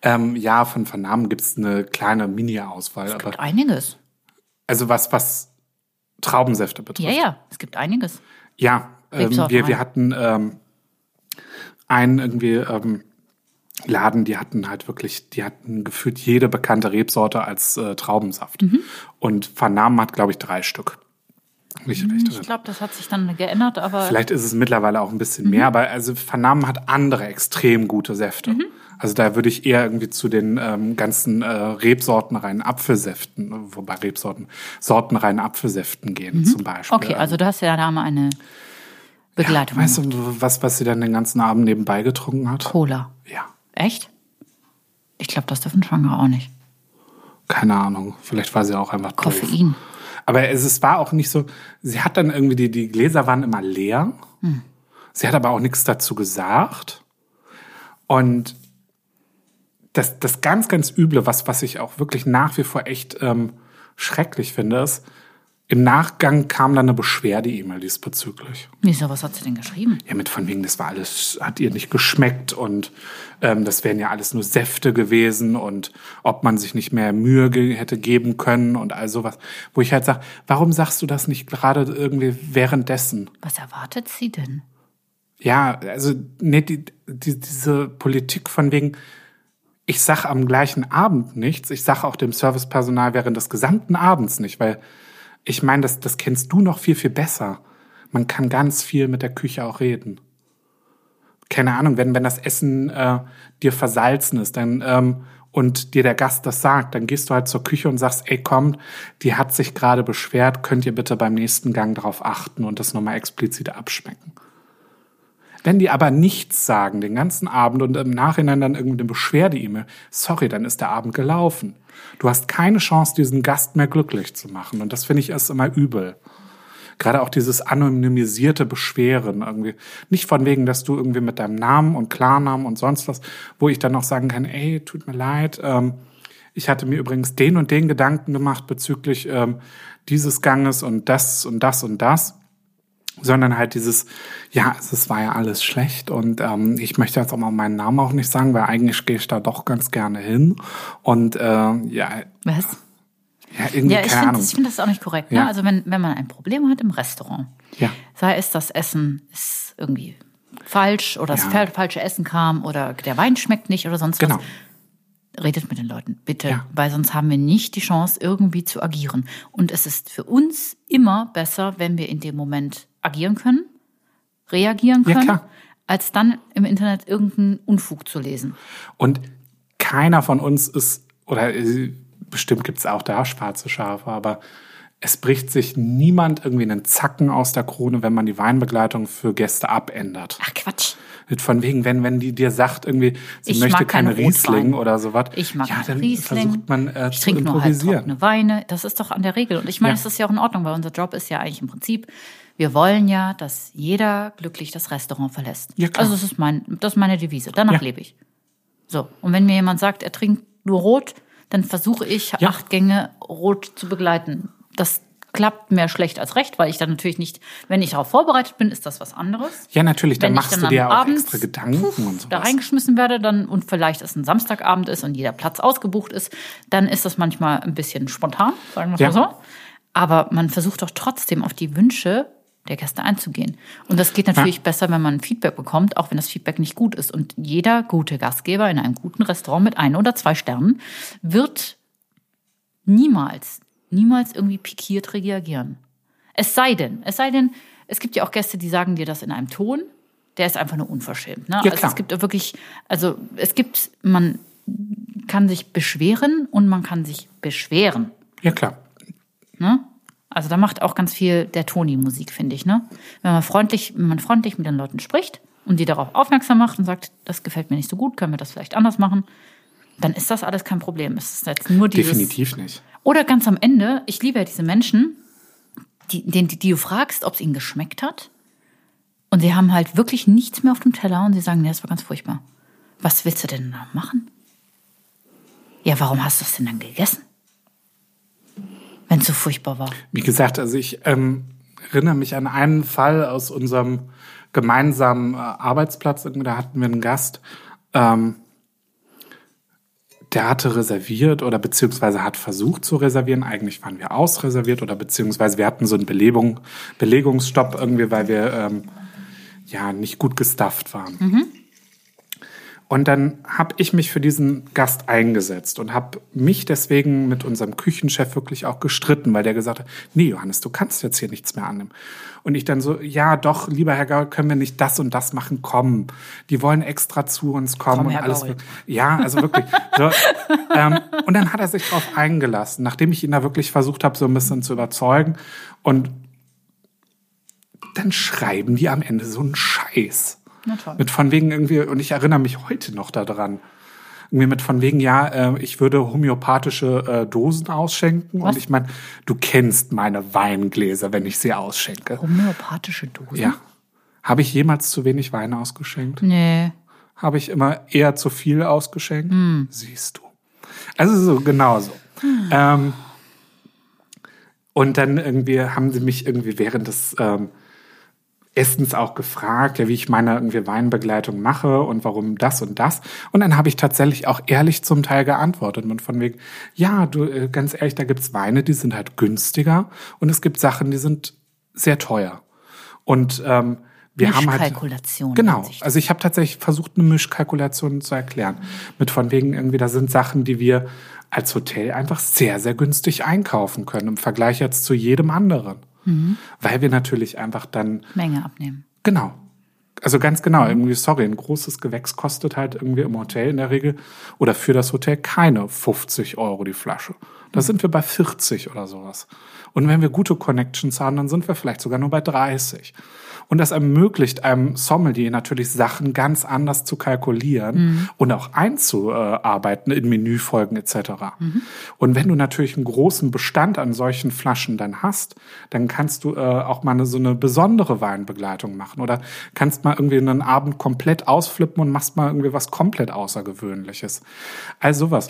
Ähm, ja, von Vernahmen gibt's eine kleine Mini-Auswahl. Aber Gibt einiges. also was, was Traubensäfte betrifft. Ja, ja, es gibt einiges. Ja, ähm, wir, wir hatten ähm, einen irgendwie ähm, Laden, die hatten halt wirklich, die hatten gefühlt jede bekannte Rebsorte als äh, Traubensaft. Mhm. Und Vernahmen hat, glaube ich, drei Stück. Nicht recht. Mhm, Ich glaube, das hat sich dann geändert, aber Vielleicht ist es mittlerweile auch ein bisschen Mhm. mehr, aber also Vernahmen hat andere extrem gute Säfte. Also da würde ich eher irgendwie zu den ähm, ganzen äh, rebsortenreinen Apfelsäften, wobei Rebsorten, sortenreinen Apfelsäften gehen zum Beispiel. Okay, also du hast ja da mal eine Begleitung. Weißt du, was, was sie dann den ganzen Abend nebenbei getrunken hat? Cola. Ja, Echt? Ich glaube, das dürfen Schwangere auch nicht. keine Ahnung. Vielleicht war sie auch einfach doof. Koffein. Aber es, es war auch nicht so, sie hat dann irgendwie, die, die Gläser waren immer leer. Sie hat aber auch nichts dazu gesagt. Und das, das ganz, ganz Üble, was, was ich auch wirklich nach wie vor echt ähm, schrecklich finde, ist, im Nachgang kam dann eine Beschwerde-E-Mail diesbezüglich. Wieso, was hat sie denn geschrieben? Ja, mit von wegen, das war alles, hat ihr nicht geschmeckt und ähm, das wären ja alles nur Säfte gewesen und ob man sich nicht mehr Mühe ge hätte geben können und all sowas. Wo ich halt sage, warum sagst du das nicht gerade irgendwie währenddessen? Was erwartet sie denn? Ja, also nee, die, die, diese Politik von wegen, ich sag am gleichen Abend nichts, ich sag auch dem Servicepersonal während des gesamten Abends nicht, weil ich meine, das, das kennst du noch viel, viel besser. Man kann ganz viel mit der Küche auch reden. Keine Ahnung, wenn, wenn das Essen äh, dir versalzen ist, dann ähm, und dir der Gast das sagt, dann gehst du halt zur Küche und sagst, ey komm, die hat sich gerade beschwert, könnt ihr bitte beim nächsten Gang darauf achten und das nochmal explizit abschmecken. Wenn die aber nichts sagen den ganzen Abend und im Nachhinein dann irgendwie eine Beschwerde-E-Mail, sorry, dann ist der Abend gelaufen. Du hast keine Chance, diesen Gast mehr glücklich zu machen. Und das finde ich erst immer übel. Gerade auch dieses anonymisierte Beschweren irgendwie. Nicht von wegen, dass du irgendwie mit deinem Namen und Klarnamen und sonst was, wo ich dann noch sagen kann, ey, tut mir leid, ähm, ich hatte mir übrigens den und den Gedanken gemacht bezüglich ähm, dieses Ganges und das und das und das sondern halt dieses, ja, es war ja alles schlecht und ähm, ich möchte jetzt auch mal meinen Namen auch nicht sagen, weil eigentlich gehe ich da doch ganz gerne hin und äh, ja, Was? ja irgendwie Ja, ich finde das, find das auch nicht korrekt. Ne? Ja. Also wenn, wenn man ein Problem hat im Restaurant, Ja. sei es das Essen ist irgendwie falsch oder das Ja. fal- falsche Essen kam oder der Wein schmeckt nicht oder sonst Genau. was. Redet mit den Leuten, bitte, Ja. weil sonst haben wir nicht die Chance, irgendwie zu agieren. Und es ist für uns immer besser, wenn wir in dem Moment agieren können, reagieren Ja, können, klar. als dann im Internet irgendeinen Unfug zu lesen. Und keiner von uns ist, oder äh, bestimmt gibt's auch da schwarze Schafe, aber es bricht sich niemand irgendwie einen Zacken aus der Krone, wenn man die Weinbegleitung für Gäste abändert. Ach Quatsch. Mit Von wegen, wenn, wenn die dir sagt, irgendwie, sie Ich möchte keine Riesling Rotwein. oder sowas. Ich mag ja, dann Riesling. versucht man äh, ich zu trinke nur halt improvisieren. trockene Weine. Das ist doch an der Regel. Und ich meine, Ja. es ist ja auch in Ordnung, weil unser Job ist ja eigentlich im Prinzip, wir wollen ja, dass jeder glücklich das Restaurant verlässt. Ja, klar. Also das ist, mein, das ist meine Devise. Danach Ja. lebe ich. So. Und wenn mir jemand sagt, er trinkt nur rot, dann versuche ich, Ja. acht Gänge rot zu begleiten. Das klappt mehr schlecht als recht, weil ich dann natürlich nicht, wenn ich darauf vorbereitet bin, ist das was anderes. Ja, natürlich, dann Wenn machst dann du dir auch Abend, extra Gedanken puff, und da sowas. reingeschmissen werde dann und vielleicht es ein Samstagabend ist und jeder Platz ausgebucht ist, dann ist das manchmal ein bisschen spontan, sagen wir es Ja. mal so. Aber man versucht doch trotzdem auf die Wünsche der Gäste einzugehen. Und das geht natürlich besser, wenn man Feedback bekommt, auch wenn das Feedback nicht gut ist. Und jeder gute Gastgeber in einem guten Restaurant mit ein oder zwei Sternen wird niemals, niemals irgendwie pikiert reagieren. Es sei denn, es sei denn, es gibt ja auch Gäste, die sagen dir das in einem Ton, der ist einfach nur unverschämt. Ne? Ja, also klar. es gibt wirklich, also es gibt, man kann sich beschweren und man kann sich beschweren. Ja, klar. Ne? Also da macht auch ganz viel der Toni Musik, finde ich. Ne? Wenn man freundlich, wenn man freundlich mit den Leuten spricht und die darauf aufmerksam macht und sagt, das gefällt mir nicht so gut, können wir das vielleicht anders machen, dann ist das alles kein Problem. Es ist jetzt nur dieses, Definitiv nicht. Oder ganz am Ende, ich liebe ja diese Menschen, die, die, die du fragst, ob es ihnen geschmeckt hat. Und sie haben halt wirklich nichts mehr auf dem Teller und sie sagen, nee, das war ganz furchtbar. Was willst du denn da machen? Ja, warum hast du es denn dann gegessen? Wenn es so furchtbar war. Wie gesagt, also ich ähm, erinnere mich an einen Fall aus unserem gemeinsamen äh, Arbeitsplatz. Da hatten wir einen Gast, ähm, der hatte reserviert oder beziehungsweise hat versucht zu reservieren. Eigentlich waren wir ausreserviert oder beziehungsweise wir hatten so einen Belebung, Belegungsstopp irgendwie, weil wir ähm, ja nicht gut gestafft waren. Und dann habe ich mich für diesen Gast eingesetzt und habe mich deswegen mit unserem Küchenchef wirklich auch gestritten, weil der gesagt hat, nee, Johannes, du kannst jetzt hier nichts mehr annehmen. Und ich dann so, ja, doch, lieber Herr Gaul, können wir nicht das und das machen? Komm, die wollen extra zu uns kommen Komm, und Herr alles. Gaul. Ja, also wirklich. so, ähm, und dann hat er sich darauf eingelassen, nachdem ich ihn da wirklich versucht habe, so ein bisschen zu überzeugen. Und dann schreiben die am Ende so einen Scheiß. Na toll. Mit von wegen irgendwie, und ich erinnere mich heute noch daran. Irgendwie mit von wegen, ja, äh, ich würde homöopathische äh, Dosen ausschenken. Was? Und ich meine, du kennst meine Weingläser, wenn ich sie ausschenke. Homöopathische Dosen? Ja. Habe ich jemals zu wenig Wein ausgeschenkt? Nee. Habe ich immer eher zu viel ausgeschenkt? Siehst du. Also so genauso. Ähm, und dann irgendwie haben sie mich irgendwie während des ähm, Essens auch gefragt, ja, wie ich meine irgendwie Weinbegleitung mache und warum das und das. Und dann habe ich tatsächlich auch ehrlich zum Teil geantwortet und von wegen, ja, du, äh, ganz ehrlich, da gibt's Weine, die sind halt günstiger und es gibt Sachen, die sind sehr teuer. Und ähm, wir haben halt Mischkalkulation Genau. Also ich habe tatsächlich versucht, eine Mischkalkulation zu erklären. Mit von wegen irgendwie, da sind Sachen, die wir als Hotel einfach sehr, sehr günstig einkaufen können im Vergleich jetzt zu jedem anderen. Mhm. Weil wir natürlich einfach dann, Menge abnehmen. genau. Also ganz genau, irgendwie, sorry, ein großes Gewächs kostet halt irgendwie im Hotel in der Regel oder für das Hotel keine 50 Euro die Flasche. Da sind wir bei 40 oder sowas. Und wenn wir gute Connections haben, dann sind wir vielleicht sogar nur bei 30. Und das ermöglicht einem Sommelier natürlich Sachen ganz anders zu kalkulieren und auch einzuarbeiten in Menüfolgen etc. Und wenn du natürlich einen großen Bestand an solchen Flaschen dann hast, dann kannst du äh, auch mal eine, so eine besondere Weinbegleitung machen oder kannst mal irgendwie einen Abend komplett ausflippen und machst mal irgendwie was komplett Außergewöhnliches. Also sowas.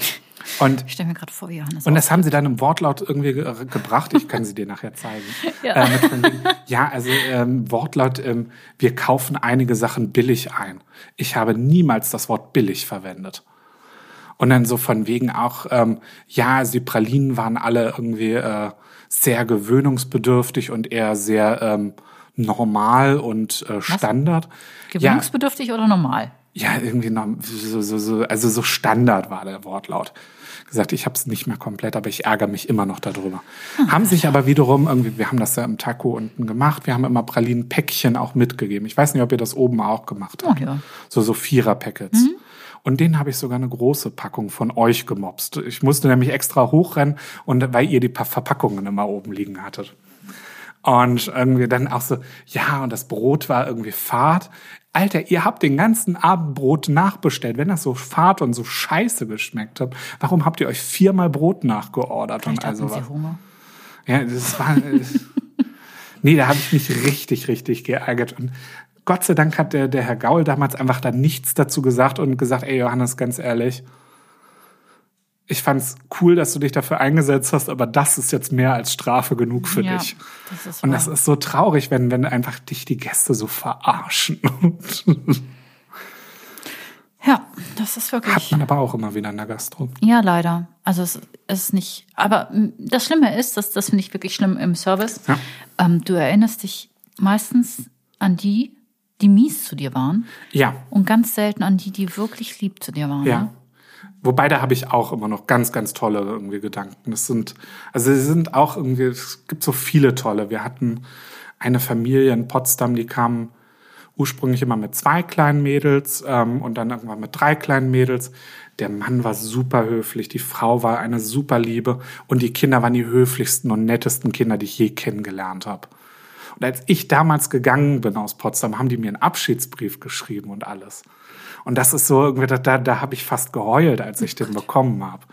Und Ich stelle mir gerade vor, wie Johannes. und das haben sie dann im Wortlaut irgendwie ge gebracht. Ich kann sie dir nachher zeigen. Ja. Äh, mit ja, also ähm, Wortlaut, ähm, wir kaufen einige Sachen billig ein. Ich habe niemals das Wort billig verwendet. Und dann so von wegen auch, ähm, ja, also die Pralinen waren alle irgendwie äh, sehr gewöhnungsbedürftig und eher sehr ähm, normal und äh, Standard. Ja, Gewöhnungsbedürftig oder normal? ja, irgendwie noch, so, so, so, also so Standard war der Wortlaut. Gesagt, ich habe es nicht mehr komplett, aber ich ärgere mich immer noch darüber. haben sich aber wiederum irgendwie, wir haben das ja im Taco unten gemacht, wir haben immer Pralinenpäckchen auch mitgegeben. Ich weiß nicht, ob ihr das oben auch gemacht habt. Oh ja. So, so Vierer-Packets. Und den habe ich sogar eine große Packung von euch gemobst. Ich musste nämlich extra hochrennen und weil ihr die Pa- Verpackungen immer oben liegen hattet. Und irgendwie dann auch so, ja, und das Brot war irgendwie fad. Alter, ihr habt den ganzen Abend Brot nachbestellt. Wenn das so fad und so scheiße geschmeckt hat, warum habt ihr euch viermal Brot nachgeordert und Vielleicht hatten sowas? sie Hunger. Ja, das war. nee, da habe ich mich richtig, richtig geärgert. Und Gott sei Dank hat der, der Herr Gaul damals einfach da nichts dazu gesagt und gesagt, ey Johannes, ganz ehrlich, ich fand's cool, dass du dich dafür eingesetzt hast, aber das ist jetzt mehr als Strafe genug für Ja, dich. das und das ist so traurig, wenn, wenn einfach dich die Gäste so verarschen. Ja, das ist wirklich. Hat man aber auch immer wieder in der Gastro. Ja, leider. Also es ist nicht. Aber das Schlimme ist, dass das finde ich wirklich schlimm im Service. Ja. Ähm, du erinnerst dich meistens an die, die mies zu dir waren Ja, und ganz selten an die, die wirklich lieb zu dir waren. Ja. Ne? Wobei, da habe ich auch immer noch ganz, ganz tolle irgendwie Gedanken. Das sind, also sie sind auch irgendwie, es gibt so viele tolle. Wir hatten eine Familie in Potsdam, die kam ursprünglich immer mit zwei kleinen Mädels ähm, und dann irgendwann mit drei kleinen Mädels. Der Mann war super höflich, die Frau war eine super Liebe und die Kinder waren die höflichsten und nettesten Kinder, die ich je kennengelernt habe. Und als ich damals gegangen bin aus Potsdam, haben die mir einen Abschiedsbrief geschrieben und alles. Und das ist so irgendwie, da, da, da habe ich fast geheult, als ich den bekommen habe.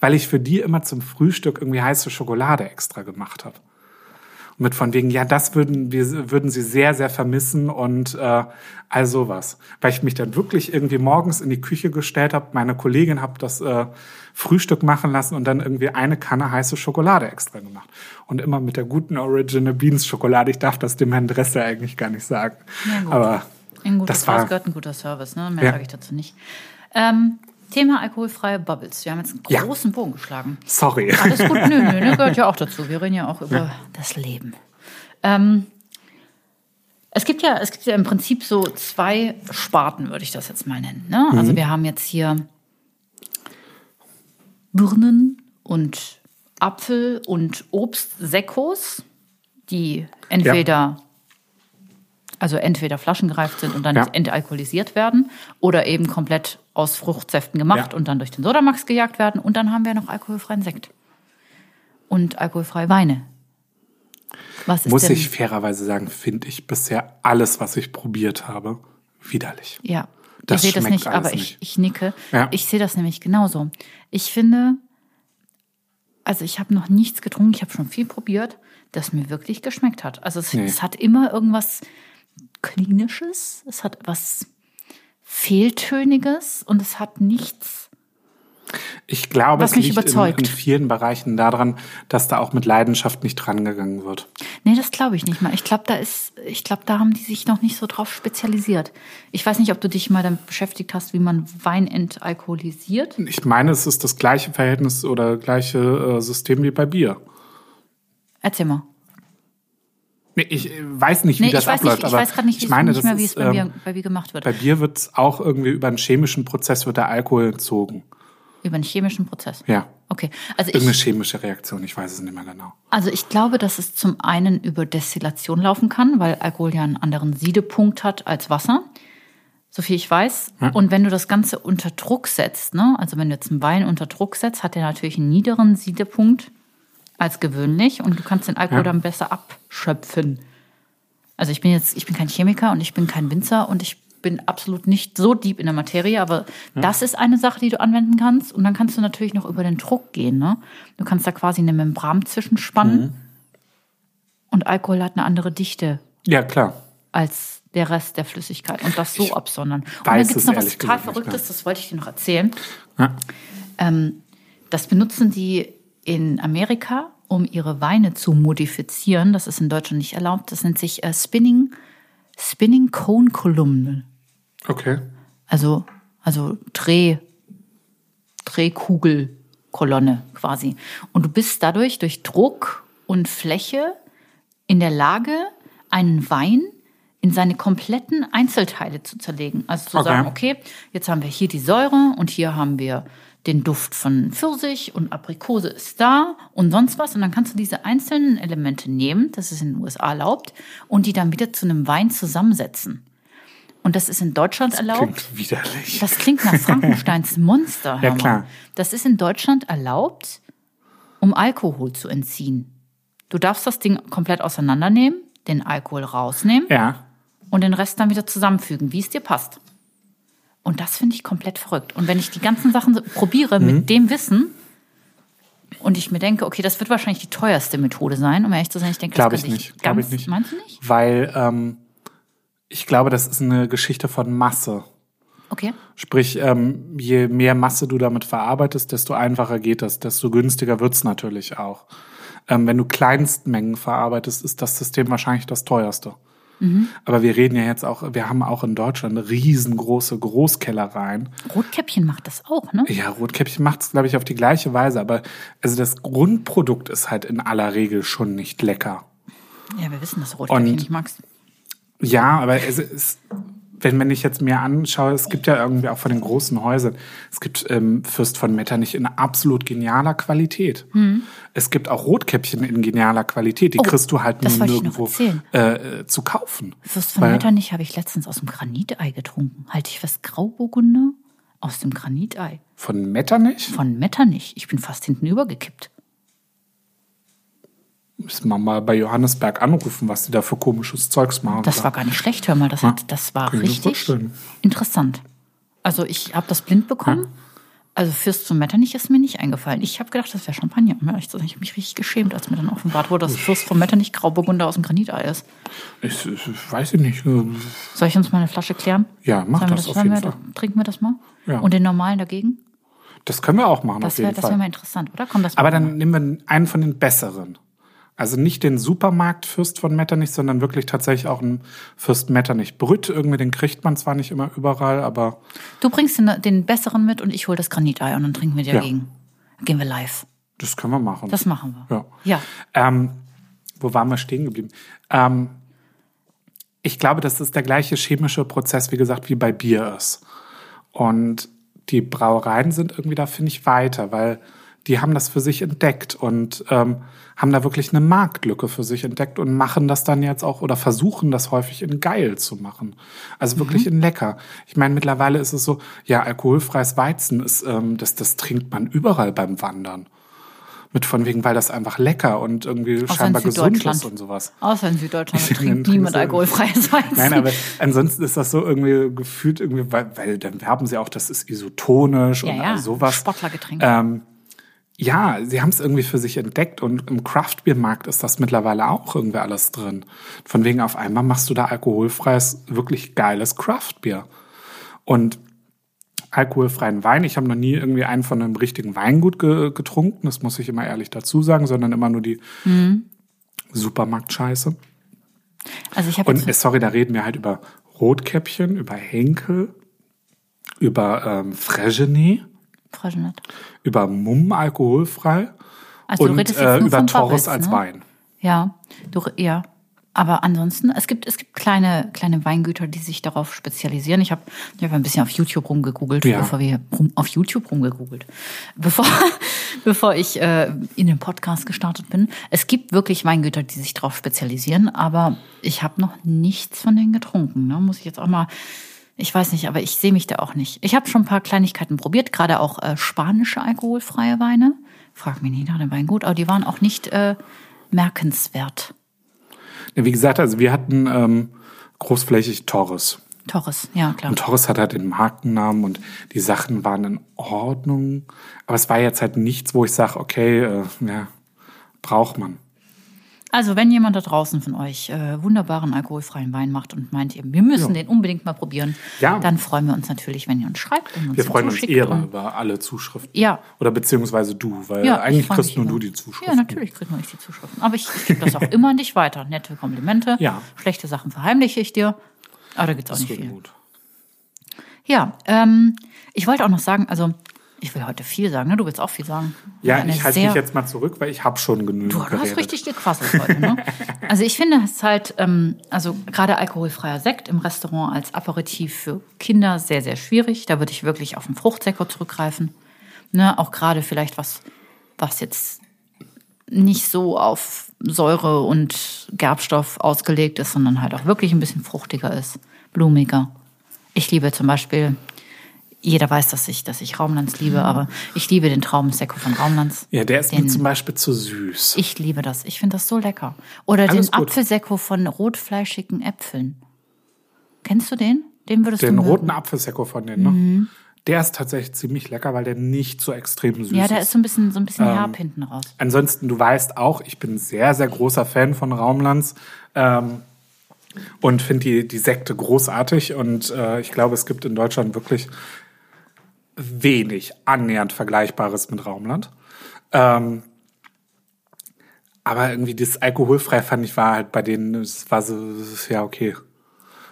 Weil ich für die immer zum Frühstück irgendwie heiße Schokolade extra gemacht habe. Und mit von wegen, ja, das würden wir würden sie sehr, sehr vermissen und äh, all sowas. Weil ich mich dann wirklich irgendwie morgens in die Küche gestellt habe, meine Kollegin habe das äh, Frühstück machen lassen und dann irgendwie eine Kanne heiße Schokolade extra gemacht. Und immer mit der guten Original Beans Schokolade. Ich darf das dem Herrn Dresser eigentlich gar nicht sagen. Ja. Aber Ein gutes das war Haus gehört ein guter Service, ne? Mehr Ja. sage ich dazu nicht. Ähm, Thema alkoholfreie Bubbles. Wir haben jetzt einen Ja. großen Bogen geschlagen. sorry. Alles gut, nö, nö, nö, gehört ja auch dazu. Wir reden ja auch über das Leben. Ähm, Es gibt ja, es gibt ja im Prinzip so zwei Sparten, würde ich das jetzt mal nennen. Ne? Also wir haben jetzt hier Birnen und Apfel und Obstsekkos, die entweder also entweder flaschengereift sind und dann Ja. entalkoholisiert werden oder eben komplett aus Fruchtsäften gemacht Ja. und dann durch den Sodamax gejagt werden. Und dann haben wir noch alkoholfreien Sekt und alkoholfreie Weine. Was ist Muss denn? ich fairerweise sagen, finde ich bisher alles, was ich probiert habe, widerlich. Ja, Das ihr seht das nicht, aber ich, nicht. ich nicke. Ja. Ich sehe das nämlich genauso. Ich finde, also ich habe noch nichts getrunken, ich habe schon viel probiert, das mir wirklich geschmeckt hat. Also es, Nee. es hat immer irgendwas Klinisches, es hat was Fehltöniges und es hat nichts. Ich glaube, Was es mich liegt in, überzeugt. in vielen Bereichen daran, dass da auch mit Leidenschaft nicht rangegangen wird. Nee, das glaube ich nicht mal. Ich glaube, da ist, ich glaube, da haben die sich noch nicht so drauf spezialisiert. Ich weiß nicht, ob du dich mal damit beschäftigt hast, wie man Wein entalkoholisiert. Ich meine, es ist das gleiche Verhältnis oder gleiche äh, System wie bei Bier. Erzähl mal. Nee, ich äh, weiß nicht, wie Nee, das ich abläuft, nicht, ich aber weiß gerade nicht, wie ich es- meine, nicht mehr, wie es bei, Bier, ähm, bei Bier gemacht wird. bei Bier wird es auch irgendwie über einen chemischen Prozess wird der Alkohol entzogen. Über einen chemischen Prozess. Ja, Okay. Also irgendeine ich, chemische Reaktion, ich weiß es nicht mehr genau. also ich glaube, dass es zum einen über Destillation laufen kann, weil Alkohol ja einen anderen Siedepunkt hat als Wasser. So viel ich weiß. Und wenn du das Ganze unter Druck setzt, ne, also wenn du jetzt einen Wein unter Druck setzt, hat er natürlich einen niederen Siedepunkt als gewöhnlich und du kannst den Alkohol Ja. dann besser abschöpfen. Also ich bin jetzt, ich bin kein Chemiker und ich bin kein Winzer und ich bin absolut nicht so deep in der Materie, aber das ist eine Sache, die du anwenden kannst. Und dann kannst du natürlich noch über den Druck gehen. Ne? Du kannst da quasi eine Membran zwischenspannen. Mhm. Und Alkohol hat eine andere Dichte Ja, klar. als der Rest der Flüssigkeit und das so absondern. Und dann gibt es noch was total Verrücktes, das wollte ich dir noch erzählen. Ja. Ähm, das benutzen die in Amerika, um ihre Weine zu modifizieren. Das ist in Deutschland nicht erlaubt. Das nennt sich äh, Spinning, Spinning Cone Kolumne. Okay. Also, also Dreh, Drehkugelkolonne quasi. Und du bist dadurch durch Druck und Fläche in der Lage, einen Wein in seine kompletten Einzelteile zu zerlegen. Also zu Okay. sagen, okay, jetzt haben wir hier die Säure und hier haben wir den Duft von Pfirsich und Aprikose ist da und sonst was. Und dann kannst du diese einzelnen Elemente nehmen, das ist in den USA erlaubt, und die dann wieder zu einem Wein zusammensetzen. Und das ist in Deutschland erlaubt. Klingt widerlich. Das klingt nach Frankensteins Monster. Ja, klar. Das ist in Deutschland erlaubt, um Alkohol zu entziehen. Du darfst das Ding komplett auseinandernehmen, den Alkohol rausnehmen ja. und den Rest dann wieder zusammenfügen, wie es dir passt. Und das finde ich komplett verrückt. Und wenn ich die ganzen Sachen so probiere Mhm. mit dem Wissen und ich mir denke, okay, das wird wahrscheinlich die teuerste Methode sein, um ehrlich zu sein, ich denke, Glaube das ich nicht. Glaube ich nicht. Meinst du nicht? Weil ähm, ich glaube, das ist eine Geschichte von Masse. Okay. Sprich, ähm, je mehr Masse du damit verarbeitest, desto einfacher geht das, desto günstiger wird's natürlich auch. Ähm, wenn du Kleinstmengen verarbeitest, ist das System wahrscheinlich das teuerste. Aber wir reden ja jetzt auch, wir haben auch in Deutschland riesengroße Großkellereien. Rotkäppchen macht das auch, ne? Ja, Rotkäppchen macht's, glaube ich, auf die gleiche Weise, aber also das Grundprodukt ist halt in aller Regel schon nicht lecker. Ja, wir wissen, dass du Rotkäppchen Und- nicht magst. Ja, aber es ist, wenn, wenn ich jetzt mir anschaue, es gibt ja irgendwie auch von den großen Häusern, es gibt ähm, Fürst von Metternich in absolut genialer Qualität. Es gibt auch Rotkäppchen in genialer Qualität, die Hm. Oh, kriegst du halt nur nirgendwo äh, äh, zu kaufen. Fürst von Weil- Metternich habe ich letztens aus dem Granitei getrunken. Halte ich was Grauburgunder? Aus dem Granitei. Von Metternich? Von Metternich. Ich bin fast hinten übergekippt. Müssen wir mal bei Johannesberg anrufen, was die da für komisches Zeugs machen. Das war gar nicht schlecht, hör mal. Das, hat, das war mir richtig interessant. Also ich habe das blind bekommen. Also Fürst von Metternich ist mir nicht eingefallen. Ich habe gedacht, das wäre Champagner. Ich habe mich richtig geschämt, als mir dann offenbart wurde, dass Fürst von Metternich Grauburgunder aus dem Granitei ist. Ich, ich weiß ich nicht. äh, Soll ich uns mal eine Flasche klären? Ja, mach Sollen wir das auf jeden wir, Fall. Trinken wir das mal? Ja. Und den normalen dagegen? Das können wir auch machen, Das auf wäre jeden das Fall. wär mal interessant, oder? Komm, das Aber dann nehmen wir einen von den besseren. Also nicht den Supermarktfürst von Metternich, sondern wirklich tatsächlich auch einen Fürst Metternich Brüt. Irgendwie den kriegt man zwar nicht immer überall, aber Du bringst den, den besseren mit und ich hole das Granitei und dann trinken wir Ja. dagegen. Dann gehen wir live. das können wir machen. Das machen wir. ja. Ja. Ähm, wo waren wir stehen geblieben? Ähm, ich glaube, dass es der gleiche chemische Prozess, wie gesagt, wie bei Bier ist. Und die Brauereien sind irgendwie da, finde ich, weiter, weil die haben das für sich entdeckt und ähm, haben da wirklich eine Marktlücke für sich entdeckt und machen das dann jetzt auch oder versuchen das häufig in geil zu machen. Also wirklich in lecker. Ich meine, mittlerweile ist es so, ja, alkoholfreies Weizen ist, ähm, das, das trinkt man überall beim Wandern. Mit von wegen, weil das einfach lecker und irgendwie Außer scheinbar in gesund ist und sowas. Außer in Süddeutschland trinkt niemand alkoholfreies Weizen. Nein, aber ansonsten ist das so irgendwie gefühlt irgendwie, weil, weil dann werben sie auch, das ist isotonisch ja, und ja, sowas. Sportlergetränk. Ähm, ja, sie haben es irgendwie für sich entdeckt und im Craftbeer-Markt ist das mittlerweile auch irgendwie alles drin. Von wegen auf einmal machst du da alkoholfreies, wirklich geiles Craftbier. Und alkoholfreien Wein, ich habe noch nie irgendwie einen von einem richtigen Weingut ge getrunken, das muss ich immer ehrlich dazu sagen, sondern immer nur die Supermarktscheiße. also ich habe Und äh, sorry, da reden wir halt über Rotkäppchen, über Henkel, über ähm, Fregenet, Freigenet. über Mumm alkoholfrei Also du und redest jetzt äh, über Torres als ne? Wein. Ja, du, ja. Aber ansonsten, es gibt, es gibt kleine, kleine Weingüter, die sich darauf spezialisieren. Ich habe ich hab ein bisschen auf YouTube rumgegoogelt, Ja. bevor wir rum, auf YouTube rumgegoogelt, bevor, bevor ich äh, in den Podcast gestartet bin. Es gibt wirklich Weingüter, die sich darauf spezialisieren, aber ich habe noch nichts von denen getrunken. Ne? Muss ich jetzt auch mal, ich weiß nicht, aber ich sehe mich da auch nicht. Ich habe schon ein paar Kleinigkeiten probiert, gerade auch äh, spanische alkoholfreie Weine. Frag mich nicht nach dem Weingut, aber die waren auch nicht äh, merkenswert. Ja, wie gesagt, also wir hatten ähm, großflächig Torres. Torres, ja klar. Und Torres hat halt den Markennamen und die Sachen waren in Ordnung. Aber es war jetzt halt nichts, wo ich sage, okay, äh, ja, braucht man. Also wenn jemand da draußen von euch äh, wunderbaren alkoholfreien Wein macht und meint, ihr, wir müssen den unbedingt mal probieren, Ja. dann freuen wir uns natürlich, wenn ihr uns schreibt und uns Wir freuen uns eher über alle Zuschriften. Ja. Oder beziehungsweise du, weil Ja, ich eigentlich kriegst nur immer. du die Ja, Zuschriften. natürlich kriegt man nicht die Zuschriften. Aber ich, ich gebe das auch immer an dich weiter. Nette Komplimente, Ja. schlechte Sachen verheimliche ich dir. Aber da gibt's auch Das nicht viel. gut. Ja, ähm, ich wollte auch noch sagen, also ich will heute viel sagen, ne? Du willst auch viel sagen. Ja, Eine ich halte mich jetzt mal zurück, weil ich habe schon genügend Du, du hast richtig gequasselt heute, ne? Also ich finde es halt, ähm, also gerade alkoholfreier Sekt im Restaurant als Aperitif für Kinder sehr, sehr schwierig. Da würde ich wirklich auf den Fruchtsektor zurückgreifen. Ne? Auch gerade vielleicht was, was jetzt nicht so auf Säure und Gerbstoff ausgelegt ist, sondern halt auch wirklich ein bisschen fruchtiger ist, blumiger. Ich liebe zum Beispiel, jeder weiß, dass ich, dass ich Raumlands liebe, aber ich liebe den Traubensekko von Raumlands. Ja, der ist Den- mir zum Beispiel zu süß. ich liebe das. Ich finde das so lecker. Oder Alles den gut. Apfelsekko von rotfleischigen Äpfeln. Kennst du den? Den würdest Den du mögen. roten Apfelsekko von denen, ne? Der ist tatsächlich ziemlich lecker, weil der nicht so extrem süß Ja, der ist. ist so ein bisschen, so ein bisschen Ähm, herb hinten raus. Ansonsten, du weißt auch, ich bin sehr, sehr großer Fan von Raumlands ähm, und finde die, die Sekte großartig. Und äh, ich glaube, es gibt in Deutschland wirklich wenig annähernd Vergleichbares mit Raumland. Ähm, aber irgendwie das alkoholfrei fand ich war halt bei denen, es war so, ja, okay,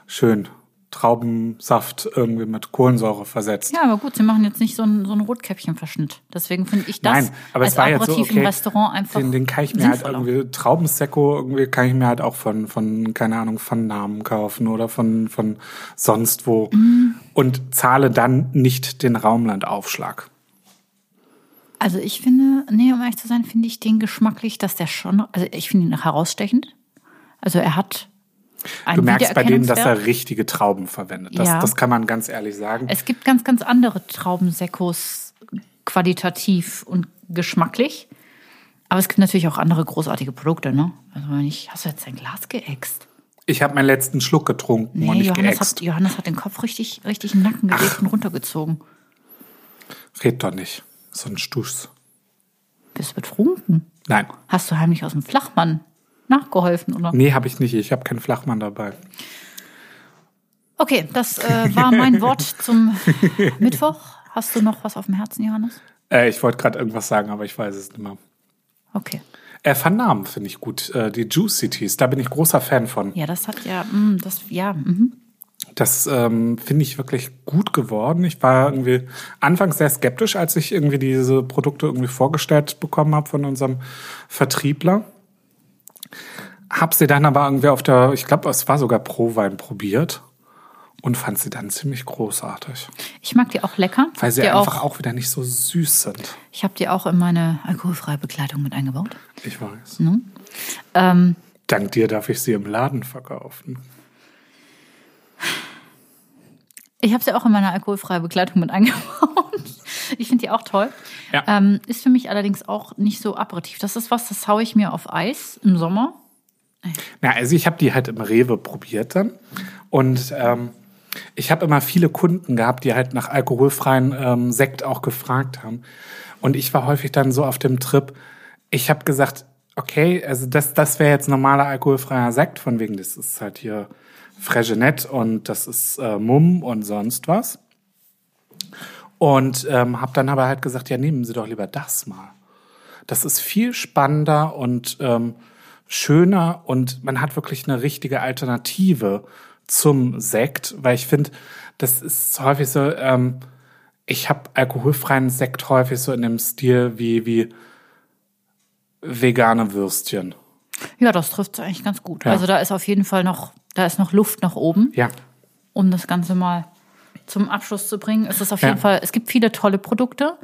schön. Traubensaft irgendwie mit Kohlensäure versetzt. Ja, aber gut, sie machen jetzt nicht so einen, so einen Rotkäppchenverschnitt. Deswegen finde ich das Nein, aber als es war jetzt so, okay, im Restaurant einfach den, den kann ich mir halt irgendwie, Traubensekko irgendwie kann ich mir halt auch von, von keine Ahnung, von Namen kaufen oder von, von sonst wo Mhm. Und zahle dann nicht den Raumlandaufschlag. Also ich finde, nee, um ehrlich zu sein, finde ich den geschmacklich, dass der schon, also ich finde ihn herausstechend. Also er hat einen Du merkst bei denen, dass er richtige Trauben verwendet. Das, Ja. das kann man ganz ehrlich sagen. Es gibt ganz, ganz andere Traubensekkos qualitativ und geschmacklich. Aber es gibt natürlich auch andere großartige Produkte, ne? Also wenn ich, hast du jetzt dein Glas geäxt? Ich habe meinen letzten Schluck getrunken und Nee, nicht Johannes geäxt. hat, Johannes hat den Kopf richtig, richtig in den Nacken gelegt und runtergezogen. Red doch nicht. So ein Stuss. Bist du betrunken? Nein. Hast du heimlich aus dem Flachmann nachgeholfen, oder? Nee, habe ich nicht. Ich habe keinen Flachmann dabei. Okay, das äh, war mein Wort zum Mittwoch. Hast du noch was auf dem Herzen, Johannes? Äh, ich wollte gerade irgendwas sagen, aber ich weiß es nicht mehr. Okay. Van Namen finde ich gut. Äh, die Juice Cities, da bin ich großer Fan von. Ja, das hat ja, mm, das, ja, mhm. Das ähm, finde ich wirklich gut geworden. Ich war irgendwie anfangs sehr skeptisch, als ich irgendwie diese Produkte irgendwie vorgestellt bekommen habe von unserem Vertriebler. Hab sie dann aber irgendwie auf der, ich glaube, es war sogar Pro-Wein probiert und fand sie dann ziemlich großartig. Ich mag die auch lecker. Weil sie die einfach auch, auch, wieder nicht so süß sind. Ich habe die auch in meine alkoholfreie Begleitung mit eingebaut. Ich weiß. Ähm, Dank dir darf ich sie im Laden verkaufen. ich habe sie auch in meine alkoholfreie Begleitung mit eingebaut. Ich finde die auch toll. Ja. Ähm, ist für mich allerdings auch nicht so aperitiv. Das ist was, das haue ich mir auf Eis im Sommer. Ja, also ich habe die halt im Rewe probiert dann. Und ähm, ich habe immer viele Kunden gehabt, die halt nach alkoholfreien ähm, Sekt auch gefragt haben. Und ich war häufig dann so auf dem Trip, ich habe gesagt, okay, also das, das wäre jetzt normaler alkoholfreier Sekt, von wegen, das ist halt hier Fregenet und das ist äh, Mumm und sonst was. Und ähm, habe dann aber halt gesagt, ja, nehmen Sie doch lieber das mal. Das ist viel spannender und ähm, schöner und man hat wirklich eine richtige Alternative zum Sekt, weil ich finde, das ist häufig so, ähm, ich habe alkoholfreien Sekt häufig so in dem Stil wie, wie vegane Würstchen. Ja, das trifft es eigentlich ganz gut. Ja. Also da ist auf jeden Fall noch, da ist noch Luft nach oben, Ja, um das Ganze mal zum Abschluss zu bringen. Es ist auf Ja. jeden Fall, es gibt viele tolle Produkte.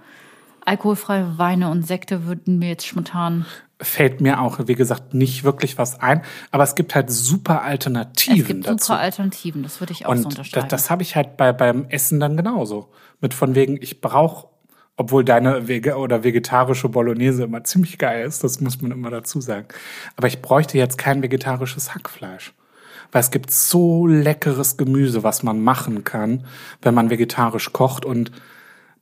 Alkoholfreie Weine und Sekte würden mir jetzt spontan. fällt mir auch, wie gesagt, nicht wirklich was ein, aber es gibt halt super Alternativen Es gibt dazu. super Alternativen, das würde ich auch so Und unterstreichen. das, das habe ich halt bei, beim Essen dann genauso. Mit von wegen, ich brauche, obwohl deine Wege oder vegetarische Bolognese immer ziemlich geil ist, das muss man immer dazu sagen. Aber ich bräuchte jetzt kein vegetarisches Hackfleisch. Weil es gibt so leckeres Gemüse, was man machen kann, wenn man vegetarisch kocht und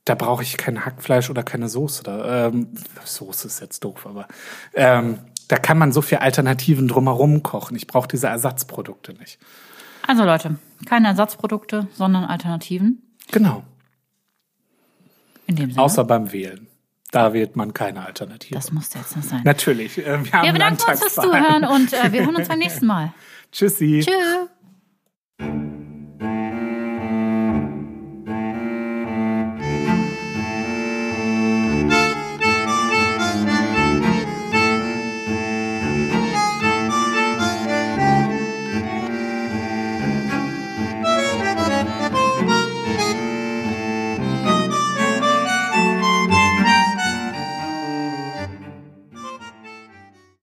da brauche ich kein Hackfleisch oder keine Soße. Da, ähm, Soße ist jetzt doof, aber ähm, da kann man so viel Alternativen drumherum kochen. Ich brauche diese Ersatzprodukte nicht. also Leute, keine Ersatzprodukte, sondern Alternativen. Genau. In dem Sinne. Außer beim Wählen. Da wählt man keine Alternative. das musste jetzt noch sein. Natürlich. äh, Wir haben Wir bedanken uns fürs. Zuhören und äh, wir hören uns beim nächsten Mal. Tschüssi. Tschüss.